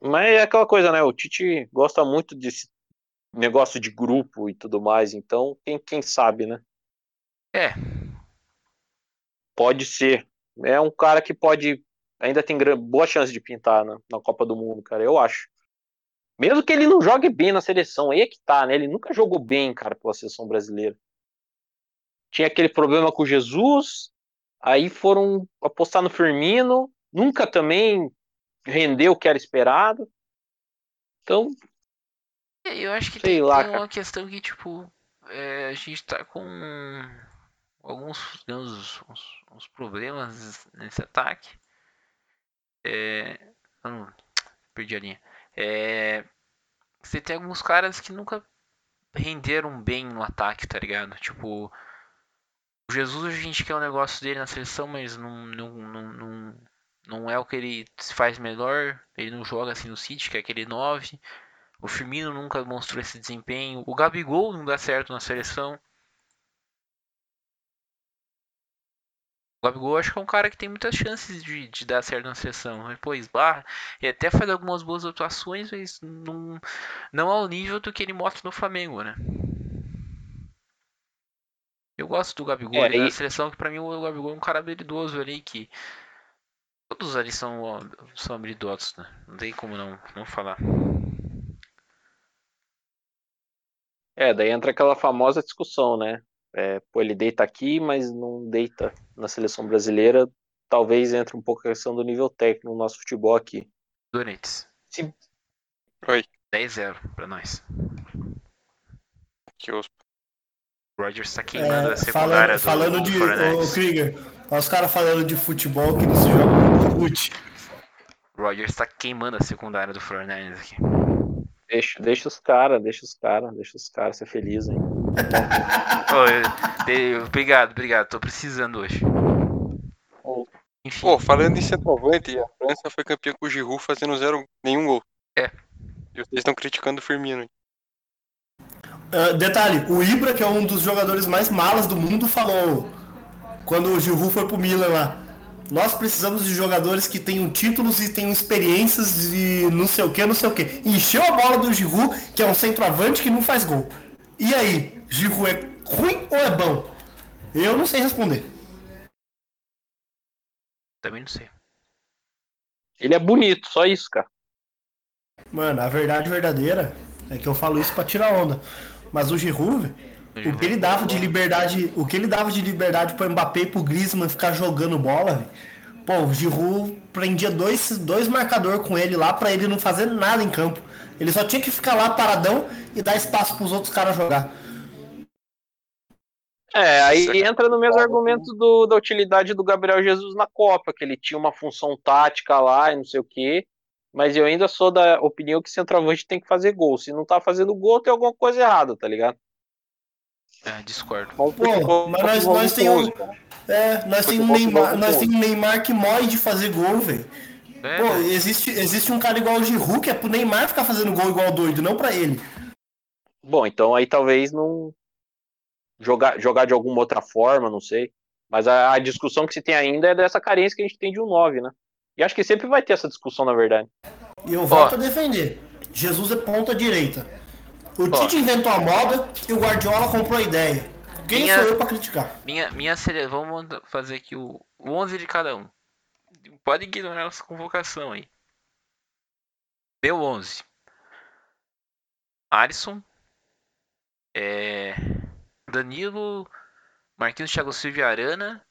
Mas é aquela coisa, né? O Tite gosta muito desse negócio de grupo e tudo mais, então quem, quem sabe, né? É. Pode ser. É um cara que pode. Ainda tem boa chance de pintar na, na Copa do Mundo, cara, eu acho. Mesmo que ele não jogue bem na seleção, aí é que tá, né? Ele nunca jogou bem, cara, pela seleção brasileira. Tinha aquele problema com o Jesus, aí foram apostar no Firmino, nunca também rendeu o que era esperado. Então, É, Eu acho que Sei tem, lá, tem cara. uma questão que, tipo, é, a gente tá com alguns digamos, uns, uns problemas nesse ataque. É, não- perdi a linha. É, você tem alguns caras que nunca renderam bem no ataque, tá ligado? Tipo, O Jesus a gente quer o negócio dele na seleção, mas não, não, não, não, é o que ele faz melhor. Ele não joga assim no City, que é aquele 9. O Firmino nunca mostrou esse desempenho. O Gabigol não dá certo na seleção. O Gabigol acho que é um cara que tem muitas chances de, de dar certo na seleção. Depois barra e até faz algumas boas atuações, mas não, não ao nível do que ele mostra no Flamengo, né? Eu gosto do Gabigol É, na e- seleção, que pra mim o Gabigol é um cara habilidoso ali que. Todos ali são, são habilidosos, né? Não tem como não, não falar. É, daí entra aquela famosa discussão, né? É, pô, ele deita aqui, mas não deita na seleção brasileira. Talvez entre um pouco a questão do nível técnico no nosso futebol aqui. Donetes. Sim. Oi. 10-0 pra nós. Que os... O Rogers tá queimando a É, secundária falando, do, falando do de. Fluminense. Ô, Krieger, olha os caras falando de futebol que não se joga no fute. O Rogers tá queimando a secundária do Fluminense aqui. Deixa, deixa os caras, deixa os caras, deixa os caras ser felizes, hein? Obrigado, obrigado. Tô precisando hoje. Enfim, Pô, falando em centroavante, a França foi campeã com o Giroud fazendo zero, nenhum gol. É. E vocês estão criticando o Firmino. Ah, detalhe, o Ibra, que é um dos jogadores mais malas do mundo, falou quando o Giroud foi pro Milan lá. Nós precisamos de jogadores que tenham títulos e tenham experiências de não sei o que, não sei o que. Encheu a bola do Giroud, que é um centroavante que não faz gol. E aí, Giroud é ruim ou é bom? Eu não sei responder. também não sei. Ele é bonito, só isso, cara. Mano, a verdade verdadeira é que eu falo isso pra tirar onda. Mas o Giroud, velho, o que ele dava de liberdade, o que ele dava de liberdade pro Mbappé e pro Griezmann ficar jogando bola, velho. Pô, o Giroud prendia dois, dois marcador com ele lá pra ele não fazer nada em campo. Ele só tinha que ficar lá paradão e dar espaço pros outros caras jogar. É, aí Isso entra no mesmo argumento do- da utilidade do Gabriel Jesus na Copa, que ele tinha uma função tática lá e não sei o quê. Mas eu ainda sou da opinião que centroavante tem que fazer gol. Se não tá fazendo gol, tem alguma coisa errada, tá ligado? É, discordo. Mas o Pô, mas nós, nós é tem um, muito bom. é, nós tem um Neymar, nós tem um Neymar que morre de fazer gol, velho. É, Pô, existe, existe um cara igual o Giroud que é pro Neymar ficar fazendo gol igual doido, não pra ele. Bom, então aí talvez não jogar, jogar de alguma outra forma, não sei. Mas a, a discussão que se tem ainda é dessa carência que a gente tem de um 9, né? E acho que sempre vai ter essa discussão, na verdade. E eu volto a defender. Jesus é ponta direita. O Ó. Tite inventou a moda e o Guardiola comprou a ideia. Quem Minha- sou eu pra criticar? minha, minha sele... Vamos fazer aqui o, o 11 de cada um. Pode ignorar essa convocação aí. Meu 11. Alisson. É... Danilo. Marquinhos Thiago Silva e Arana.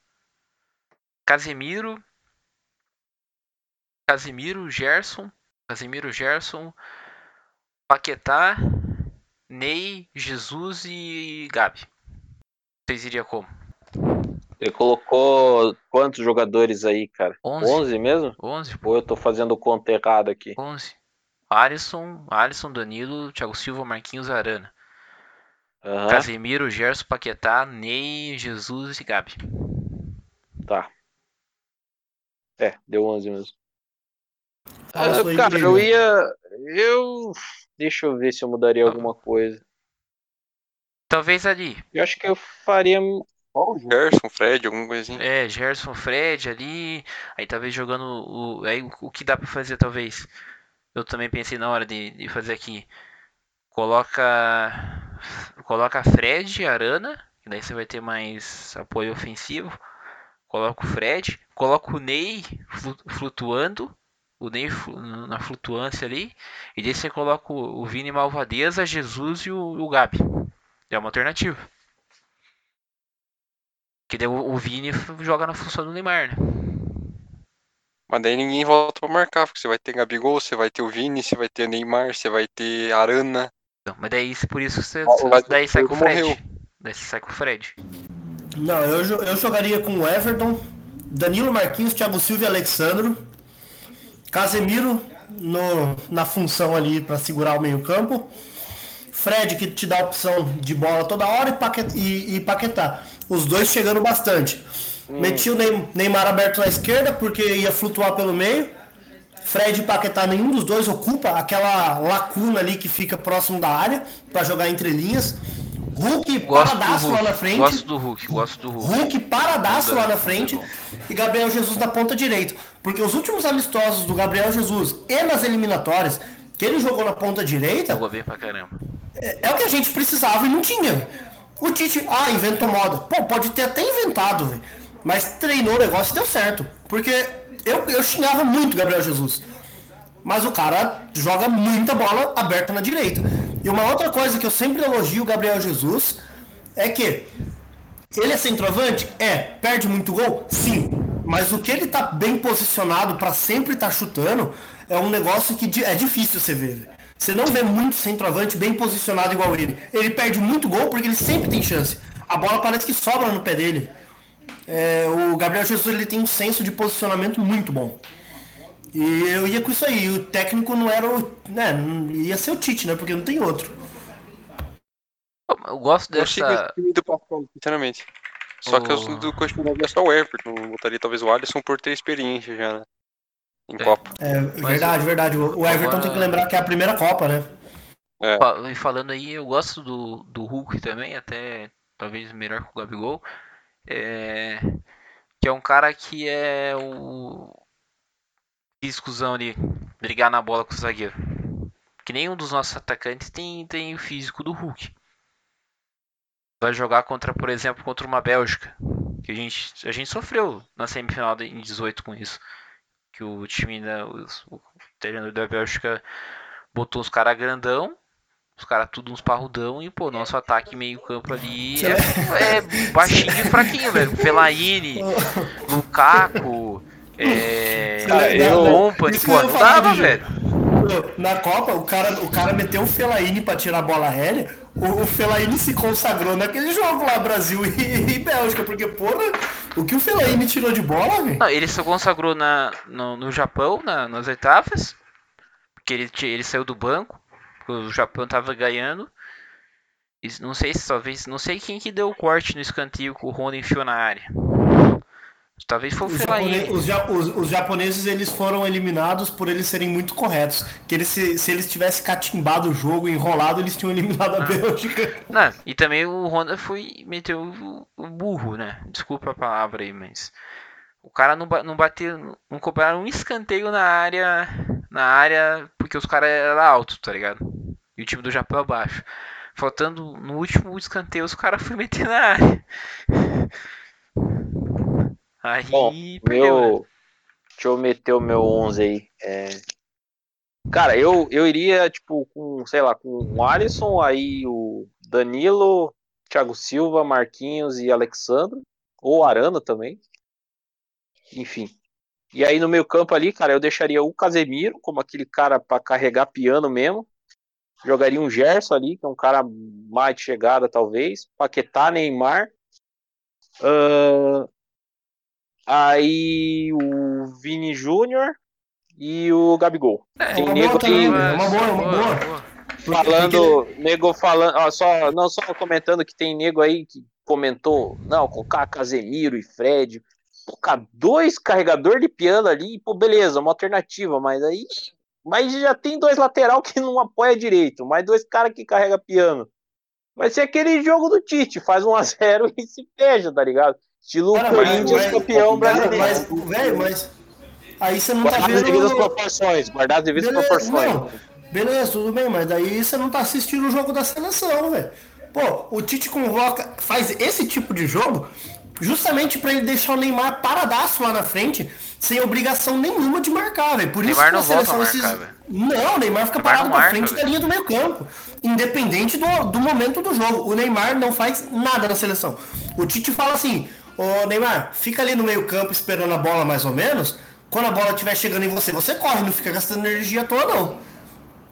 Casemiro. Casemiro, Gerson. Casemiro, Gerson. Paquetá. Ney, Jesus e Gabi. Vocês iriam como? Ele colocou quantos jogadores aí, cara? 11. 11 mesmo? 11? Ou eu tô fazendo conta errada aqui? 11. Alisson, Alisson, Danilo, Thiago Silva, Marquinhos, Arana. Aham, Casemiro, Gerson, Paquetá, Ney, Jesus e Gabi. tá. É, deu 11 mesmo. Ah, cara, eu ia. Eu. Deixa eu ver se eu mudaria alguma coisa. Talvez ali. Eu acho que eu faria. Ó, o Gerson, Fred, alguma assim. É, Gerson, Fred ali. Aí talvez jogando o. Aí o- o que dá pra fazer, talvez. Eu também pensei na hora de, de fazer aqui. Coloca. Coloca Fred, Arana. Que daí você vai ter mais apoio ofensivo. Coloca o Fred. Coloca o Ney flu- flutuando. O Ney na flutuância ali. E daí você coloca o, Vini Malvadeza, Jesus e o, o Gabi. É uma alternativa. Que daí o, o Vini joga na função do Neymar, né? Mas daí ninguém volta pra marcar, porque você vai ter Gabigol, você vai ter o Vini, você vai ter Neymar, você vai ter Arana. Então, mas daí por isso você. Gabi- daí sai com o Fred. morreu. Daí você sai com o Fred. Não, eu, eu jogaria com o Everton, Danilo Marquinhos, Thiago Silva e Alexandro. Casemiro no, na função ali pra segurar o meio campo. Fred, que te dá a opção de bola toda hora, e, Paquetá, e, e Paquetá. Os dois chegando bastante. Meti o Ney- Neymar aberto na esquerda, porque ia flutuar pelo meio. Fred e Paquetá, nenhum dos dois ocupa aquela lacuna ali que fica próximo da área, para jogar entre linhas. Hulk Gosto paradaço lá na frente. Gosto do Hulk. Gosto do Hulk. Hulk paradaço lá na frente e Gabriel Jesus na ponta direita. Porque os últimos amistosos do Gabriel Jesus e nas eliminatórias, que ele jogou na ponta direita, Jogou bem pra caramba. é, é o que a gente precisava e não tinha. O Tite, ah, inventou moda. Pô, pode ter até inventado, velho. Mas treinou o negócio e deu certo. Porque eu, eu xingava muito Gabriel Jesus. Mas o cara joga muita bola aberta na direita. E uma outra coisa que eu sempre elogio o Gabriel Jesus é que ele é centroavante? É. Perde muito gol? Sim. Mas o que ele tá bem posicionado pra sempre estar chutando é um negócio que é difícil você ver. Você não vê muito centroavante bem posicionado igual ele. Ele perde muito gol porque ele sempre tem chance. A bola parece que sobra no pé dele. É, o Gabriel Jesus ele tem um senso de posicionamento muito bom. E eu ia com isso aí. O técnico não era o. Né, ia ser o Tite, né? Porque não tem outro. Eu gosto Eu dessa. esse time do Pascal, sinceramente. Só que eu do continuaria só o Everton. Eu botaria talvez o Alisson por ter experiência já, né? Em É. Copa. É, verdade, verdade. O Everton Agora- tem que lembrar que é a primeira Copa, né? Fa- E falando aí, eu gosto do, do Hulk também, até talvez melhor que o Gabigol. É, que é um cara que é o físicozão ali, brigar na bola com o zagueiro. Que nenhum dos nossos atacantes tem, tem o físico do Hulk. Vai jogar contra, por exemplo, contra uma Bélgica. Que a gente, a gente sofreu na semifinal de- em 18 com isso. Que o time da, o treinador da Bélgica botou os caras grandão os caras tudo uns parrudão e, pô, nosso ataque meio campo ali é, é baixinho e fraquinho, velho. Fellaini, Lukaku, é, Company, que pô, não dava, velho. Na Copa, o cara, o cara meteu o Fellaini pra tirar a bola aérea. O, o Fellaini se consagrou naquele jogo lá, Brasil e, e Bélgica. Porque, porra, o que o Fellaini tirou de bola, velho? Ele se consagrou na, no, no Japão, na- nas oitavas, porque ele, ele saiu do banco, porque o Japão tava ganhando. E não sei se talvez, não sei quem que deu o corte no escanteio que o Honda enfiou na área. Talvez foi o Os, os os- os japoneses eles foram eliminados por eles serem muito corretos. Que eles, se, se eles tivessem catimbado o jogo, enrolado, eles tinham eliminado a Bélgica. Não, e também o Honda foi meteu o, o burro, né? Desculpa a palavra aí, mas o cara não, não bateu, não cobraram um escanteio na área, na área porque os caras eram altos, tá ligado? E o time do Japão abaixo. Faltando no último escanteio, os caras foram meter na área. Aí Bom, perdeu, né? Meu. Deixa eu meter o meu 11 aí. É, Cara, eu, eu iria, tipo, com, sei lá, com o Alisson, aí o Danilo, Thiago Silva, Marquinhos e Alexandre. Ou Arana também. Enfim. E aí no meio campo ali, cara, eu deixaria o Casemiro como aquele cara pra carregar piano mesmo. Jogaria um Gerson ali, que é um cara mais de chegada, talvez. Paquetá, Neymar. Ahn, Aí o Vini Júnior e o Gabigol. É, Tem uma nego boa que também, é uma boa, uma boa. falando, nego falando, ó, só, não só comentando que tem nego aí que comentou, não, colocar Casemiro e Fred, cara, dois carregador de piano ali, pô, beleza, uma alternativa, mas aí, mas já tem dois lateral que não apoia direito, mais dois caras que carrega piano. Vai ser aquele jogo do Tite, faz 1 a 0 e se fecha, tá ligado? Estilo Cara, mas- Corinthians mas- campeão Cara, brasileiro. mas, velho, mas. Aí você não tá as devidas vendo. proporções, guardar as devidas Beleza, proporções. não, beleza, tudo bem, mas daí você não tá assistindo o jogo da seleção, velho. Pô, o Tite convoca, faz esse tipo de jogo justamente pra ele deixar o Neymar paradaço lá na frente, sem obrigação nenhuma de marcar, velho. Por isso Neymar que não na volta a seleção marcar, esses... Não, o Neymar fica Neymar parado na frente da velho. linha do meio campo. Independente do, do momento do jogo. O Neymar não faz nada na seleção. O Tite fala assim, ô Neymar, fica ali no meio campo esperando a bola mais ou menos. Quando a bola estiver chegando em você, você corre, não fica gastando energia toda, não.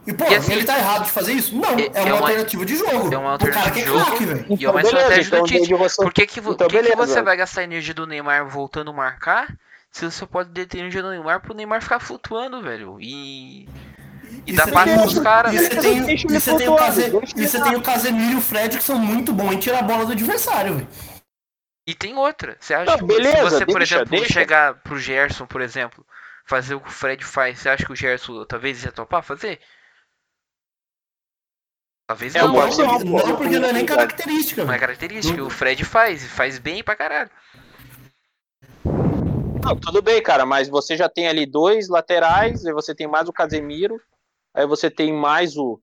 E, pô, E assim, ele tá errado de fazer isso? Não, é- é, é uma, uma- alternativa de jogo. É uma alternativa que é de jogo velho. e é uma Então, beleza, estratégia então do Tite. você- Por que, que, então, que que beleza. você vai gastar a energia do Neymar voltando a marcar se você pode deter a energia do Neymar pro Neymar ficar flutuando, velho? E E dá você passe tem- pros caras, E você velho. tem, e você tem o Case- e você tem o Casemiro e o Fred que são muito bons em tirar a bola do adversário, velho. E tem outra. Você acha Não, que beleza, se você, por deixa, exemplo, deixa. chegar pro Gerson, por exemplo, fazer o que o Fred faz, você acha que o Gerson talvez ia topar fazer? Talvez É, não, Não, pode ser não, não, porque não é nem característica, não é característica. O Fred faz, e faz bem pra caralho. Não, tudo bem, cara, mas você já tem ali dois laterais, aí você tem mais o Casemiro, aí você tem mais o,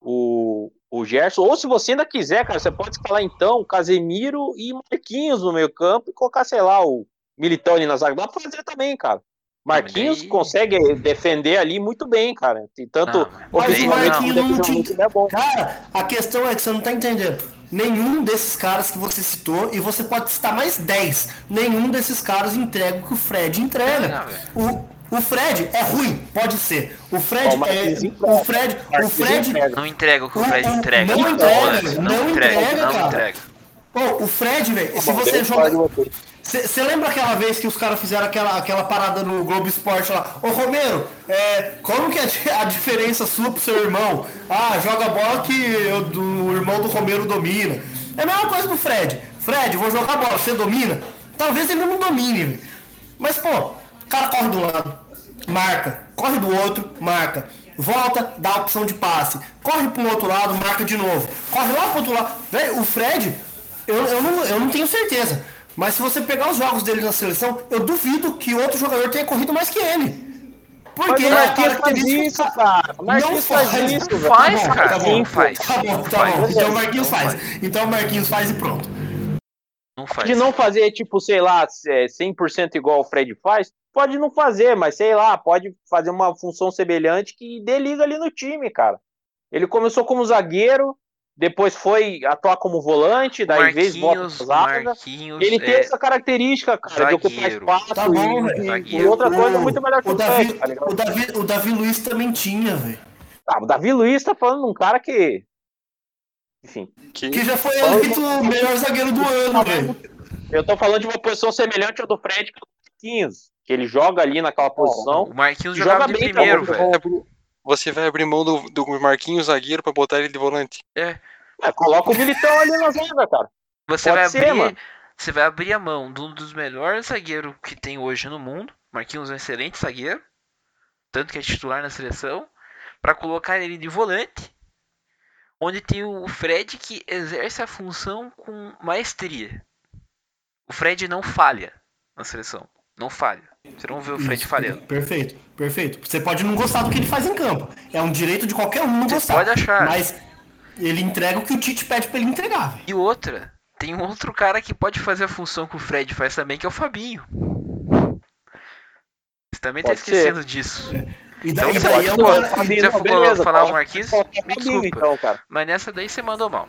o, o Gerson. Ou se você ainda quiser, cara, você pode escalar então o Casemiro e Marquinhos no meio campo e colocar, sei lá, o Militão ali na zaga. Dá pra fazer também, cara. Marquinhos consegue defender ali muito bem, cara. Tem tanto Não, mas daí como não. ele é bom. Cara, a questão é que você não tá entendendo. Nenhum desses caras que você citou, e você pode citar mais 10, nenhum desses caras entrega o que o Fred entrega. Não, o, o Fred é ruim, pode ser. O Fred o Marquinhos é. O Fred. O Marquinhos Fred. Não entrega o que o O- Fred o- entrega. não Não, entrega, não, não entrega, não cara. entrega. Pô, o Fred, velho, se Bom, você joga. Você. Lembra aquela vez que os caras fizeram aquela, aquela parada no Globo Esporte lá? Ô Romero, é, como que é a di- a diferença sua pro seu irmão? Ah, joga bola que eu- do, o irmão do Romero domina. É a mesma coisa pro Fred. Fred, vou jogar bola, você domina? Talvez ele não domine. Mas, pô, o cara corre do lado, marca. Corre do outro, marca. Volta, dá a opção de passe. Corre pro outro lado, marca de novo. Corre lá pro outro lado. Velho, o Fred, eu, eu, não, eu não tenho certeza. Mas se você pegar os jogos dele na seleção, eu duvido que outro jogador tenha corrido mais que ele. Mas Porque o a Marquinhos faz isso, cara. O Marquinhos Não faz faz, isso, não faz, Tá bom, cara. Tá bom, Não faz. Tá bom, Não tá faz. bom. Então o Marquinhos Não faz. Então o Marquinhos faz e pronto. Não faz. de não fazer, tipo, sei lá, é, 100% igual o Fred faz, pode não fazer, mas sei lá, pode fazer uma função semelhante que dê liga ali no time, cara. Ele começou como zagueiro, depois foi atuar como volante, daí às vezes volta Marquinhos, zaga. Marquinhos, Ele tem é, essa característica, cara, de ocupar zagueiro. espaço Tá bom, e- e, Zagueiro. outra coisa muito melhor que O o, Davi, Fred, tá o, Davi, o Davi Luiz também tinha, velho. Ah, o Davi Luiz tá falando de um cara que. Enfim, Que, Que já foi eleito o melhor zagueiro do ano, velho. eu tô falando de uma posição semelhante à do Fred que é o Marquinhos, que ele joga ali naquela posição. O Marquinhos Joga bem, primeiro, velho. você vai abrir mão do, do Marquinhos zagueiro pra botar ele de volante. É, coloca o Militão ali na zaga, cara. Você Pode vai ser, abrir, mano. você vai abrir a mão de um dos melhores zagueiros que tem hoje no mundo. Marquinhos é um excelente zagueiro, tanto que é titular na seleção, pra colocar ele de volante, onde tem o Fred que exerce a função com maestria. O Fred não falha na seleção, não falha. Você não vê o Fred Isso, falhando. Perfeito, perfeito. Você pode não gostar do que ele faz em campo. É um direito de qualquer um não Você gostar. pode achar. Mas ele entrega o que o Tite pede pra ele entregar, velho. E outra, tem um outro cara que pode fazer a função que o Fred faz também, que é o Fabinho. Você também tá Pode ser. esquecendo disso. E daí, Então, daí é pode- um pode- cara- Fabinho, já não, beleza, falar o Marquinhos? Me Fabinho, desculpa. então, cara. Mas nessa daí você mandou mal.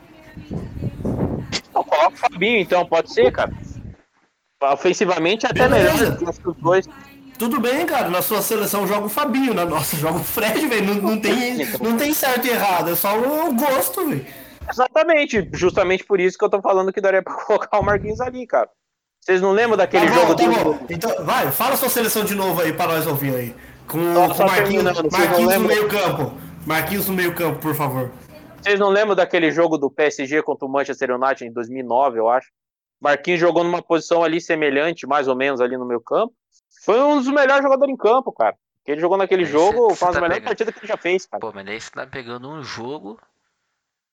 Não, coloca o Fabinho, então, pode ser, cara. Ofensivamente, até Beleza. melhor do que os dois. Tudo bem, cara. Na sua seleção joga o Fabinho, na nossa joga o Fred, velho. Não, não, tem, não tem certo e errado, é só o gosto, velho. Exatamente, justamente por isso que eu tô falando que daria pra colocar o Marquinhos ali, cara. Vocês não lembram daquele Tá jogo tá do. Então, vai, fala sua seleção de novo aí pra nós ouvir aí. Com, Só- com só o Marquinhos, vocês não Marquinhos no meio campo. Marquinhos no meio campo, por favor. Vocês não lembram daquele jogo do PSG contra o Manchester United em 2009, eu acho? Marquinhos jogou numa posição ali semelhante, mais ou menos, ali no meu campo. Foi um dos melhores jogadores em campo, cara. Que ele jogou naquele Aí jogo, cê- foi uma das tá melhores pegando. partidas que ele já fez, cara. Pô, mas daí você tá pegando um jogo,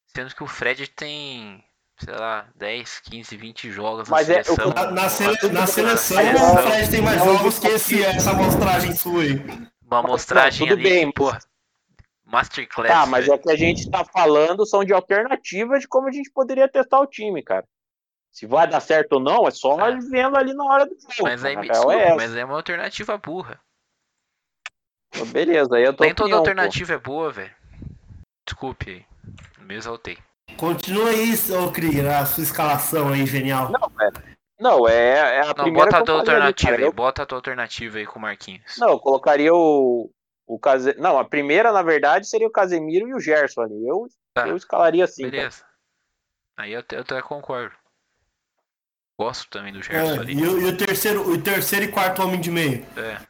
sendo que o Fred tem, sei lá, 10, 15, 20 jogos Mas na é- o- seleção. Na, na sele- na seleção, seleção. o Fred tem mais Não, jogos que esse, essa amostragem sua aí. Uma amostragem tudo ali, bem, porra. Masterclass. Tá, mas velho. é que a gente tá falando são de alternativas de como a gente poderia testar o time, cara. Se vai dar certo ou não, é só É. vendo ali na hora do jogo. Mas aí cara. me É desculpa, essa. mas é uma alternativa burra. Beleza, aí eu tô Nem toda alternativa é boa, velho. Desculpe aí. Me exaltei. Continua aí, ô Krieger, a sua escalação aí, genial. Não, velho. Não, é, é a Não, primeira bota a tua ali, alternativa cara. aí. Eu- Bota a tua alternativa aí com o Marquinhos. Não, eu colocaria o. o Case... Não, a primeira, na verdade, seria o Casemiro e o Gerson ali. Eu, Tá. eu escalaria assim. cara. Beleza. Aí eu, até- eu até concordo. Gosto também do Gerson É, ali. e, o, e o terceiro, o terceiro e quarto homem de meio. É.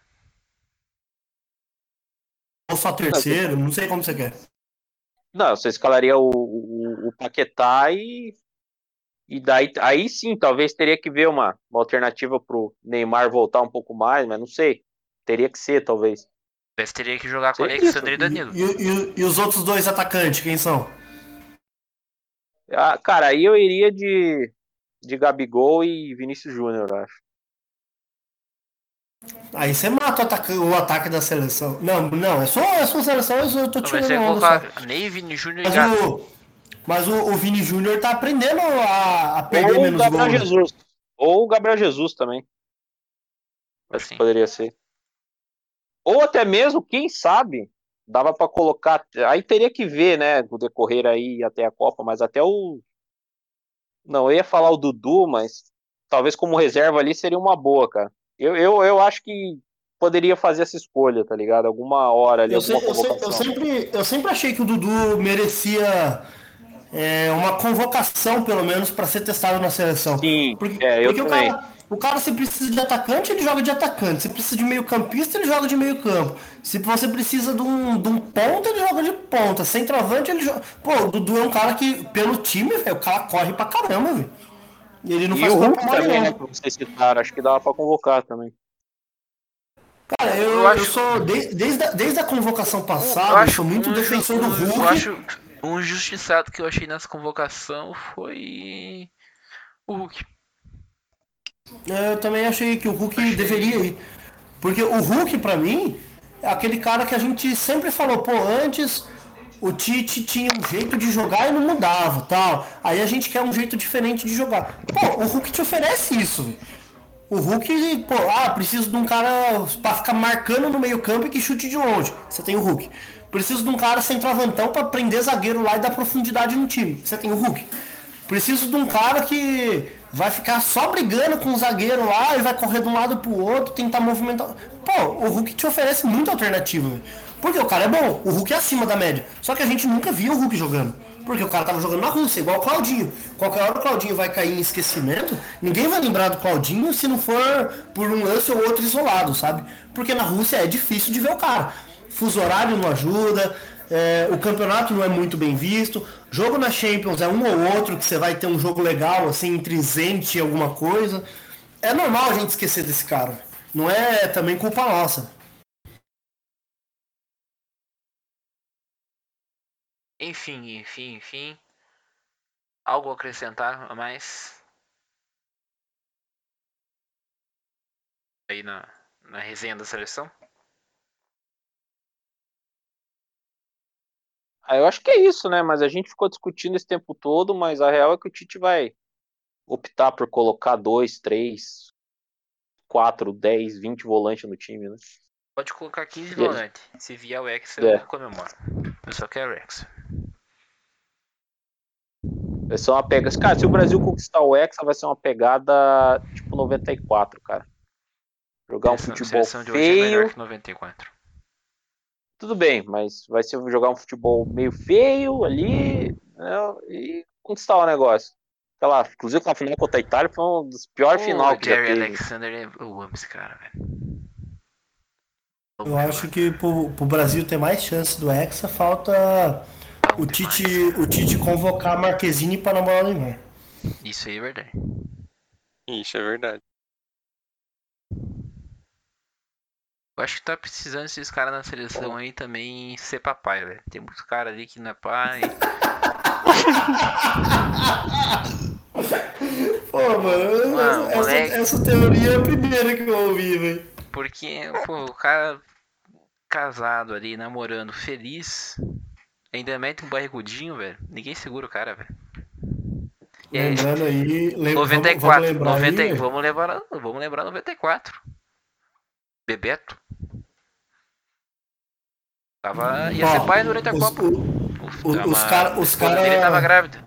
ou só terceiro, não sei como você quer. Não, você escalaria o, o, o Paquetá e. E daí aí sim, talvez teria que ver uma, uma alternativa pro Neymar voltar um pouco mais, mas não sei. Teria que ser, talvez. Mas teria que jogar com Alexandre e E, Danilo. e- e- e os outros dois atacantes, quem são? Ah, cara, aí eu iria de, de Gabigol e Vinícius Júnior, eu acho. Aí você mata o ataque, o ataque da seleção. Não, não, é só a sua seleção, eu tô Não, mas tirando você só. colocar Ney, Vini Júnior e Mas o, mas o, o Vini Júnior tá aprendendo a, a perder Ou o menos Gabriel gols. Jesus. Ou o Gabriel Jesus também. Acho Assim. que poderia ser. Ou até mesmo, quem sabe, dava pra colocar. Aí teria que ver, né, o decorrer aí até a Copa, mas até o. Não, eu ia falar o Dudu, mas talvez como reserva ali seria uma boa, cara. Eu, eu, eu acho que poderia fazer essa escolha, tá ligado? Alguma hora ali, Eu, alguma eu sei- eu convocação. sempre, eu sempre achei que o Dudu merecia é, uma convocação, pelo menos, para ser testado na seleção. Sim, Porque, é, eu porque o, também. cara, o cara, se precisa de atacante, ele joga de atacante. Se precisa de meio campista, ele joga de meio campo. Se você precisa de um, de um ponta, ele joga de ponta. Centroavante, ele joga... Pô, o Dudu é um cara que, pelo time, velho, o cara corre pra caramba, velho. E ele não E faz o Hulk também, né, que vocês citaram, acho que dava pra convocar também. Cara, eu, Eu eu, acho- sou, de- desde, a, desde a convocação Eu passada, eu, acho sou muito um defensor do Hulk. Eu acho um injustiçado que eu achei nessa convocação foi o Hulk. Eu também achei que o Hulk deveria ir. Porque o Hulk, pra mim, é aquele cara que a gente sempre falou, pô, antes o Tite tinha um jeito de jogar e não mudava, tal. Aí a gente quer um jeito diferente de jogar. Pô, o Hulk te oferece isso. O Hulk, pô, ah, preciso de um cara pra ficar marcando no meio campo e que chute de longe. Você tem o Hulk. Preciso de um cara centroavantão pra prender zagueiro lá e dar profundidade no time. Você tem o Hulk. Preciso de um cara que vai ficar só brigando com o zagueiro lá e vai correr de um lado pro outro, tentar movimentar. Pô, o Hulk te oferece muita alternativa, velho. Porque o cara é bom, o Hulk é acima da média. Só que a gente nunca via o Hulk jogando. Porque o cara tava jogando na Rússia, igual o Claudinho. Qualquer hora o Claudinho vai cair em esquecimento, ninguém vai lembrar do Claudinho se não for por um lance ou outro isolado, sabe? Porque na Rússia é difícil de ver o cara. Fuso horário não ajuda, é, o campeonato não é muito bem visto. Jogo na Champions é um ou outro que você vai ter um jogo legal, assim, entre Zenit e alguma coisa. É normal a gente esquecer desse cara. Não é também culpa nossa. Enfim, enfim, enfim. Algo a acrescentar a mais? Aí na, na resenha da seleção? Eu acho que é isso, né? Mas a gente ficou discutindo esse tempo todo, mas a real é que o Tite vai optar por colocar dois, três, quatro, dez, vinte volantes no time, né? Pode colocar 15 E aí? volantes. Se vier o X, eu É. comemoro. Eu só quero X. Vai ser uma pegada. Cara, se o Brasil conquistar o Hexa, vai ser uma pegada tipo 94, cara. Jogar um Seleção- futebol seleção é melhor feio. que 94. Tudo bem, mas vai ser jogar um futebol meio feio ali né, e conquistar o negócio. Sei lá, inclusive com a final contra a Itália foi um dos piores Pô, final que já Jerry teve. Alexander, é- eu amo esse cara, velho. Eu acho que pro, pro Brasil ter mais chance do Hexa, falta o Tite, o Tite convocar a Marquezine para namorar o Neymar. Isso aí é verdade. Isso é verdade. Eu acho que tá precisando esses caras na seleção aí também ser papai, velho. Tem muitos caras ali que não é pai. Pô, mano, Ah, essa, moleque. essa teoria é a primeira que eu ouvi, velho. Porque, pô, o cara casado ali, namorando, feliz, ainda mete um barrigudinho, velho. Ninguém segura o cara, velho. Aí, Lembrando aí, lem- 94, vamos, vamos lembrar 90, aí, vamos lembrar, vamos lembrar 94. Bebeto. Tava, ia Ó, ser pai durante a os- Copa. o- os a cara- os cara- dele tava grávida.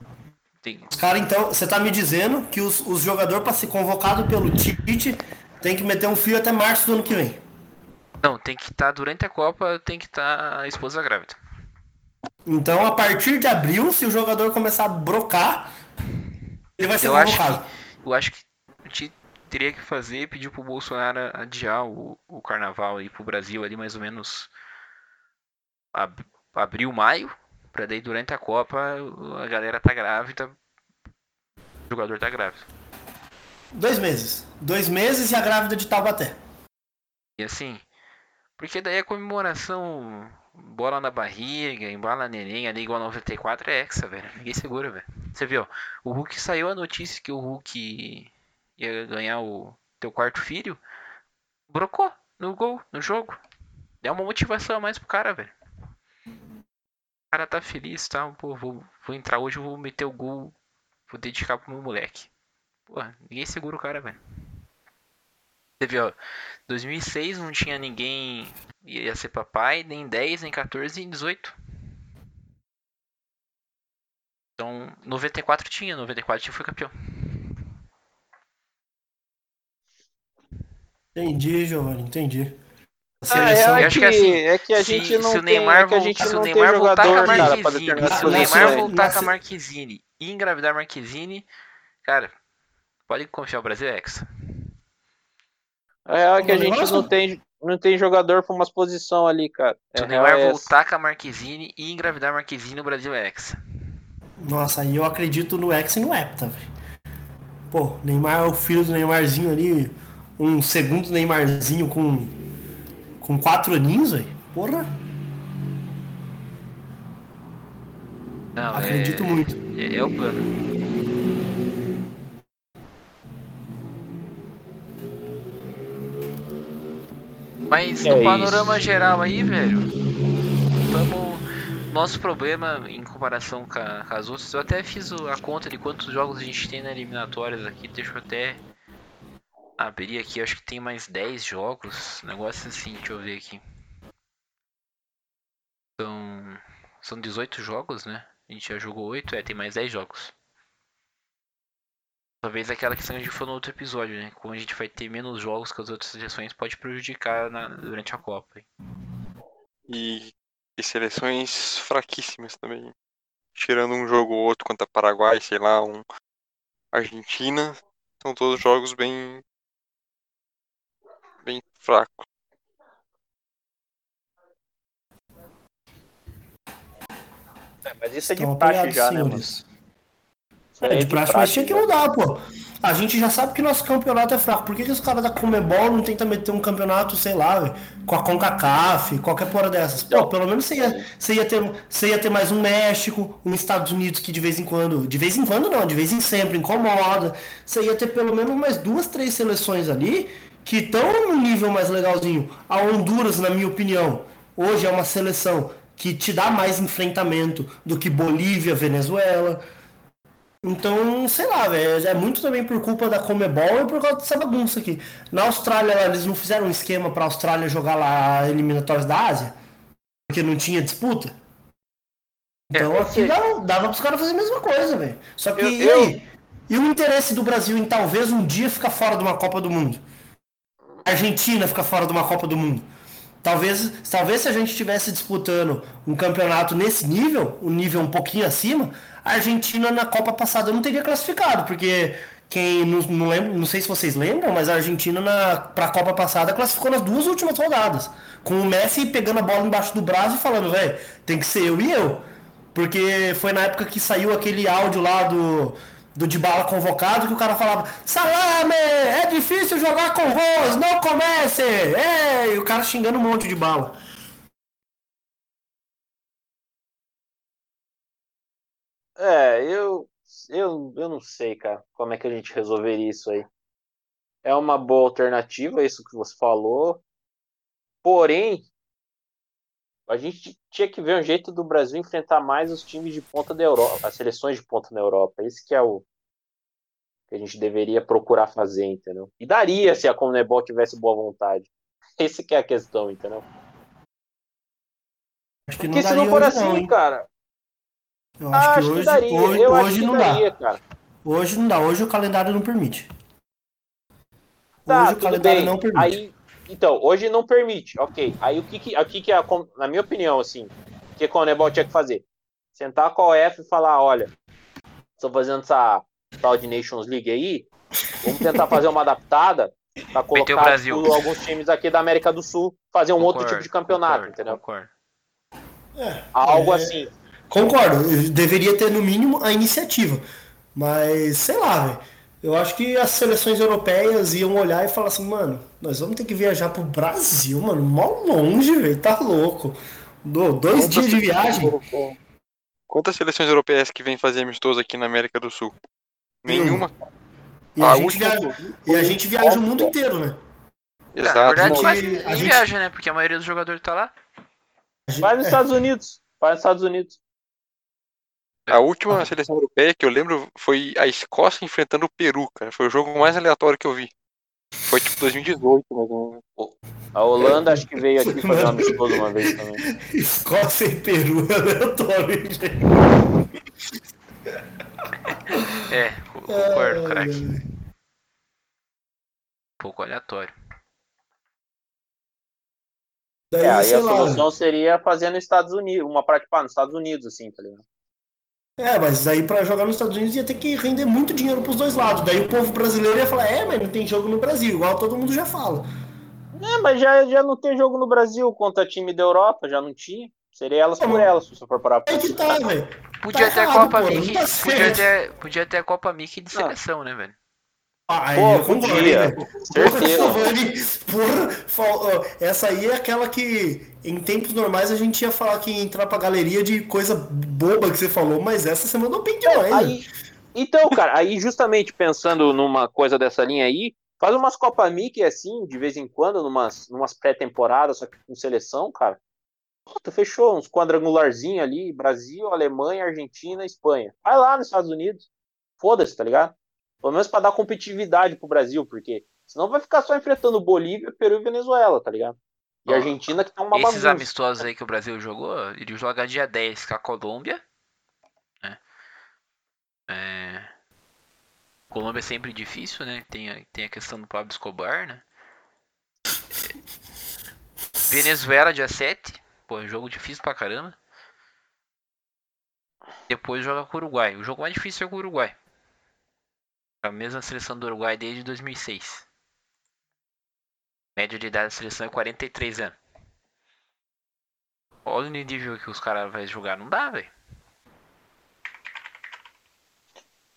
Tem- Os caras, então, você tá me dizendo que os, os jogadores, para ser convocado pelo Tite, tem que meter um fio até março do ano que vem. Não, tem que estar durante a Copa, tem que estar a esposa grávida. Então, a partir de abril, se o jogador começar a brocar, ele vai ser Eu acho convocado. Eu acho que a gente teria que fazer, pedir pro Bolsonaro adiar o, o carnaval aí pro Brasil ali mais ou menos ab- abril, maio, pra daí durante a Copa a galera tá grávida, o jogador tá grávido. Dois meses. Dois meses e a grávida de Taubaté. E assim, porque daí a comemoração, bola na barriga, embala neném, ali igual 94 é hexa, velho. Ninguém segura, velho. Você viu, o Hulk saiu a notícia que o Hulk ia ganhar o teu quarto filho, brocou no gol, no jogo. Deu uma motivação a mais pro cara, velho. Cara tá feliz, tá? Pô, vou, vou entrar hoje, vou meter o gol, vou dedicar pro meu moleque. Pô, ninguém segura o cara, velho. Você viu, ó, 2006 não tinha ninguém ia ser papai, nem 10, nem 14, nem 18. Então, 94 tinha, 94 tinha foi campeão. Entendi, Giovanni, entendi. A Ah, seleção. é, acho que, que assim, é que a se- gente não se o tem, Neymar é que a gente voltar- se o tem Neymar voltar com a jogador, cara, pra Marquezine, determinar se o Neymar voltar com a se- Marquezine e engravidar Marquezine, cara, pode confiar, o Brasil é hexa. É que a gente não tem, não tem jogador pra umas posições ali, cara. Se É o Neymar real é essa. voltar com a Marquezine e engravidar Marquezine, o Brasil é hexa. Nossa, aí eu acredito no X e no Hepta, velho. Pô, Neymar é o filho do Neymarzinho ali. Um segundo Neymarzinho com. Com quatro aninhos, velho. Porra, Não, acredito é, muito. é, é o plano. Mas É no isso. panorama geral aí, velho, vamos. Nosso problema em comparação com, a- com as outras, eu até fiz a conta de quantos jogos a gente tem na eliminatórias aqui, deixa eu até abrir aqui, acho que tem mais 10 jogos, negócio assim, deixa eu ver aqui. São, são 18 jogos, né? A gente já jogou 8, é, tem mais 10 jogos. Talvez aquela questão que a gente falou no outro episódio, né? Como a gente vai ter menos jogos que as outras seleções, pode prejudicar na- durante a Copa. E, e seleções fraquíssimas também. Tirando um jogo ou outro contra Paraguai, sei lá, um Argentina, são todos jogos bem bem fracos. É, mas isso é de Estão praxe já, né, mano? aí É, de praxe, mas tinha que mudar, pô. A gente já sabe que nosso campeonato é fraco. Por que, que os caras da Comebol não tentam meter um campeonato, sei lá, com a CONCACAF, qualquer porra dessas? Pô, pelo menos você ia, você, ia ter, você ia ter mais um México, um Estados Unidos que de vez em quando, de vez em quando não, de vez em sempre incomoda. Você ia ter pelo menos mais duas, três seleções ali que estão num nível mais legalzinho. A Honduras, na minha opinião, hoje é uma seleção que te dá mais enfrentamento do que Bolívia, Venezuela. Então, sei lá, velho, é muito também por culpa da Comebol e por causa dessa bagunça aqui. Na Austrália, eles não fizeram um esquema pra Austrália jogar lá eliminatórias da Ásia? Porque não tinha disputa? Então É, aqui porque- dava, dava pros caras fazer a mesma coisa, velho. Só que, Eu- e eu- aí? E o interesse do Brasil em talvez um dia ficar fora de uma Copa do Mundo? Argentina ficar fora de uma Copa do Mundo? Talvez, talvez se a gente estivesse disputando um campeonato nesse nível, um nível um pouquinho acima, a Argentina na Copa passada não teria classificado, porque quem não, não lembra, não sei se vocês lembram, mas a Argentina na para a Copa passada classificou nas duas últimas rodadas, com o Messi pegando a bola embaixo do braço e falando, velho, tem que ser eu e eu. Porque foi na época que saiu aquele áudio lá do do Dybala convocado que o cara falava Salame, é difícil jogar com Rose, não comece! É, e o cara xingando um monte de bala. É, eu, eu, eu não sei, cara, como é que a gente resolveria isso aí. É uma boa alternativa, isso que você falou. Porém, a gente tinha que ver um jeito do Brasil enfrentar mais os times de ponta da Europa, as seleções de ponta na Europa. Esse que é o que a gente deveria procurar fazer, entendeu? E daria se a Conmebol tivesse boa vontade. Esse que é a questão, entendeu? Acho que Porque se não for assim, não, cara, Eu ah, acho que acho que hoje, daria. hoje, eu acho hoje que não daria, dá. cara. Hoje não dá, hoje o calendário não permite. Tá, hoje o tudo calendário bem. não permite. Aí, então, hoje não permite, ok. Aí o que que, o que, a, na minha opinião, assim, o que a Conebol tinha que fazer? Sentar com a OF e falar, olha, estou fazendo essa tal de Nations League aí, vamos tentar fazer uma adaptada para colocar Brasil. tipo, alguns times aqui da América do Sul, fazer um outro Concordo, tipo de campeonato, concordo, entendeu? Concordo. É, Algo é, assim. Concordo, deveria ter no mínimo a iniciativa. Mas, sei lá, velho. Eu acho que as seleções europeias iam olhar e falar assim, mano, nós vamos ter que viajar pro Brasil, mano, mó longe, velho, tá louco. Do- dois dias de viagem. Quantas seleções europeias que vêm fazer amistoso aqui na América do Sul? Nenhuma. E a, A gente última viaja, e a gente viaja o mundo inteiro, né? Na Exato. verdade, gente- quase a ninguém gente- viaja, né? Porque a maioria dos jogadores tá lá. Gente- Vai nos é, Estados Unidos. Vai nos Estados Unidos. A última seleção europeia que eu lembro foi a Escócia enfrentando o Peru, cara. Foi o jogo mais aleatório que eu vi. Foi tipo 2018, mais ou menos. A Holanda acho que veio aqui fazer um amistoso uma vez também. Escócia e Peru, é aleatório, gente. É, co- concordo, craque. Um pouco aleatório. Daí, É, aí a lá, solução seria fazer nos Estados Unidos, uma prática pá, nos Estados Unidos, assim, tá ligado? É, mas daí pra jogar nos Estados Unidos ia ter que render muito dinheiro pros dois lados. Daí o povo brasileiro ia falar, é, mas não tem jogo no Brasil, igual todo mundo já fala. É, mas já, já não tem jogo no Brasil contra time da Europa, já não tinha. Seria elas por elas, se você for parar pra É que tá, velho. Podia Tá ter a errado, Copa pô, não Mickey. tá podia, ter, podia ter a Copa Mickey de seleção, né, velho? Ah, aí Pô, eu concordo, podia. Porra, essa aí é aquela que em tempos normais a gente ia falar que ia entrar pra galeria de coisa boba que você falou, mas essa você mandou bem demais, então, cara, aí justamente pensando numa coisa dessa linha aí, faz umas Copa Mickey assim, de vez em quando, numas, numas pré-temporadas, só que com seleção, cara. Puta, fechou, uns quadrangularzinhos ali, Brasil, Alemanha, Argentina, Espanha. Vai lá nos Estados Unidos. Foda-se, tá ligado? Pelo menos pra dar competitividade pro Brasil, porque senão vai ficar só enfrentando Bolívia, Peru e Venezuela, tá ligado? E Argentina que tá uma Esses bagunça. amistosos aí que o Brasil jogou, ele joga dia 10 com a Colômbia. Né? É... Colômbia é sempre difícil, né? Tem a, tem a questão do Pablo Escobar, né? Venezuela dia 7. Pô, é um jogo difícil pra caramba. Depois joga com o Uruguai. O jogo mais difícil é com o Uruguai. A mesma seleção do Uruguai desde 2006. Média de idade da seleção é 43 anos. Olha o nível que os caras vão jogar. Não dá, velho.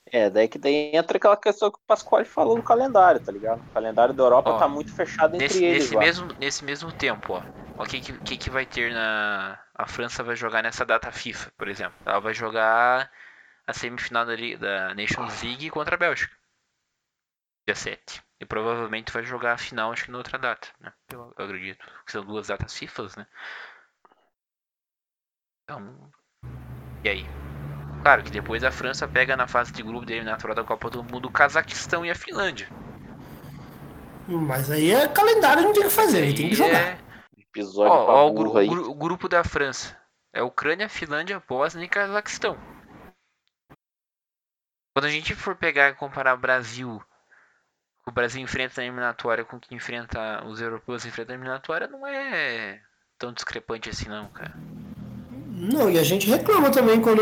É, daí que daí entra aquela questão que o Pasquale falou no calendário, tá ligado? O calendário da Europa Ó, tá muito fechado entre Nesse, eles nesse, lá. mesmo, nesse mesmo tempo, ó. O que, que que vai ter na. A França vai jogar nessa data FIFA, por exemplo. Ela vai jogar a semifinal da, da Nations League contra a Bélgica. Dia 7. E provavelmente vai jogar a final, acho que na outra data, né? Eu, acredito. Que são duas datas FIFA, né? Então. E aí? Claro que depois a França pega na fase de grupo da eliminatória da Copa do Mundo o Cazaquistão e a Finlândia. Mas aí é calendário, não tem o que fazer, aí tem que E jogar. é- Episódio Ó, ó, o, gru- aí. gru- o grupo da França. É Ucrânia, Finlândia, Bósnia e Cazaquistão. Quando a gente for pegar e comparar o Brasil, o Brasil enfrenta na eliminatória com o que enfrenta os europeus enfrentam na eliminatória, não é tão discrepante assim não, cara. Não, e a gente reclama também quando,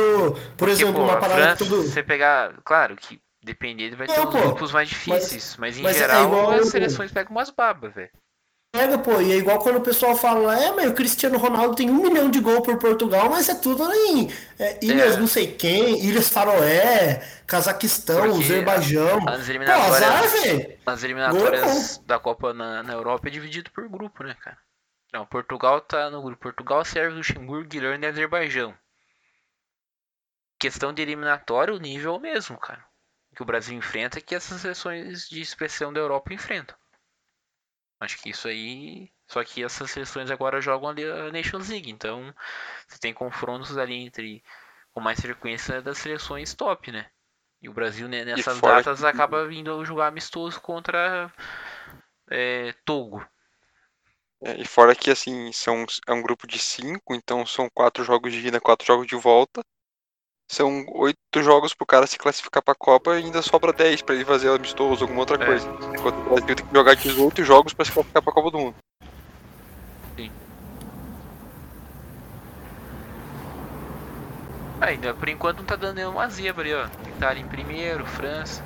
por Porque, exemplo, pô, uma a parada França, tudo. você pegar, claro que dependendo vai ter Não, os pô, grupos mais difíceis, mas, em mas é geral igual- as seleções pegam umas babas, velho. Pega, pô, e é igual quando o pessoal fala, é, mas o Cristiano Ronaldo tem um milhão de gol por Portugal, mas é tudo em é, ilhas É. não sei quem, Ilhas Faroé, Cazaquistão, Porque Azerbaijão. As Pô, azar, eliminatórias. As eliminatórias da Copa na, na Europa é dividido por grupo, né, cara? Não, Portugal tá no grupo. Portugal, Sérvia, Luxemburgo, Irlanda e Azerbaijão. Questão de eliminatório, o nível é o mesmo, cara. Que o Brasil enfrenta que essas seleções de expressão da Europa enfrentam. Acho que isso aí. Só que essas seleções agora jogam ali a Nations League. Então, você tem confrontos ali entre. Com mais frequência das seleções top, né? E o Brasil né, nessas datas acaba vindo jogar amistoso contra é, Togo. É, e fora que, assim, são, é um grupo de cinco, então são quatro jogos de ida, quatro jogos de volta. São oito jogos pro cara se classificar pra Copa e ainda sobra 10 pra ele fazer amistoso, alguma outra É. coisa. Enquanto o Brasil tem que jogar 18 jogos pra se classificar pra Copa do Mundo. Ah, Ainda por enquanto não tá dando nenhuma zebra ali, ó. Itália em primeiro, França.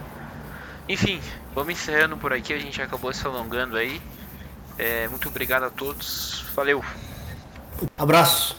Enfim, vamos encerrando por aqui. A gente acabou se alongando aí. É, muito obrigado a todos. Valeu! Abraço.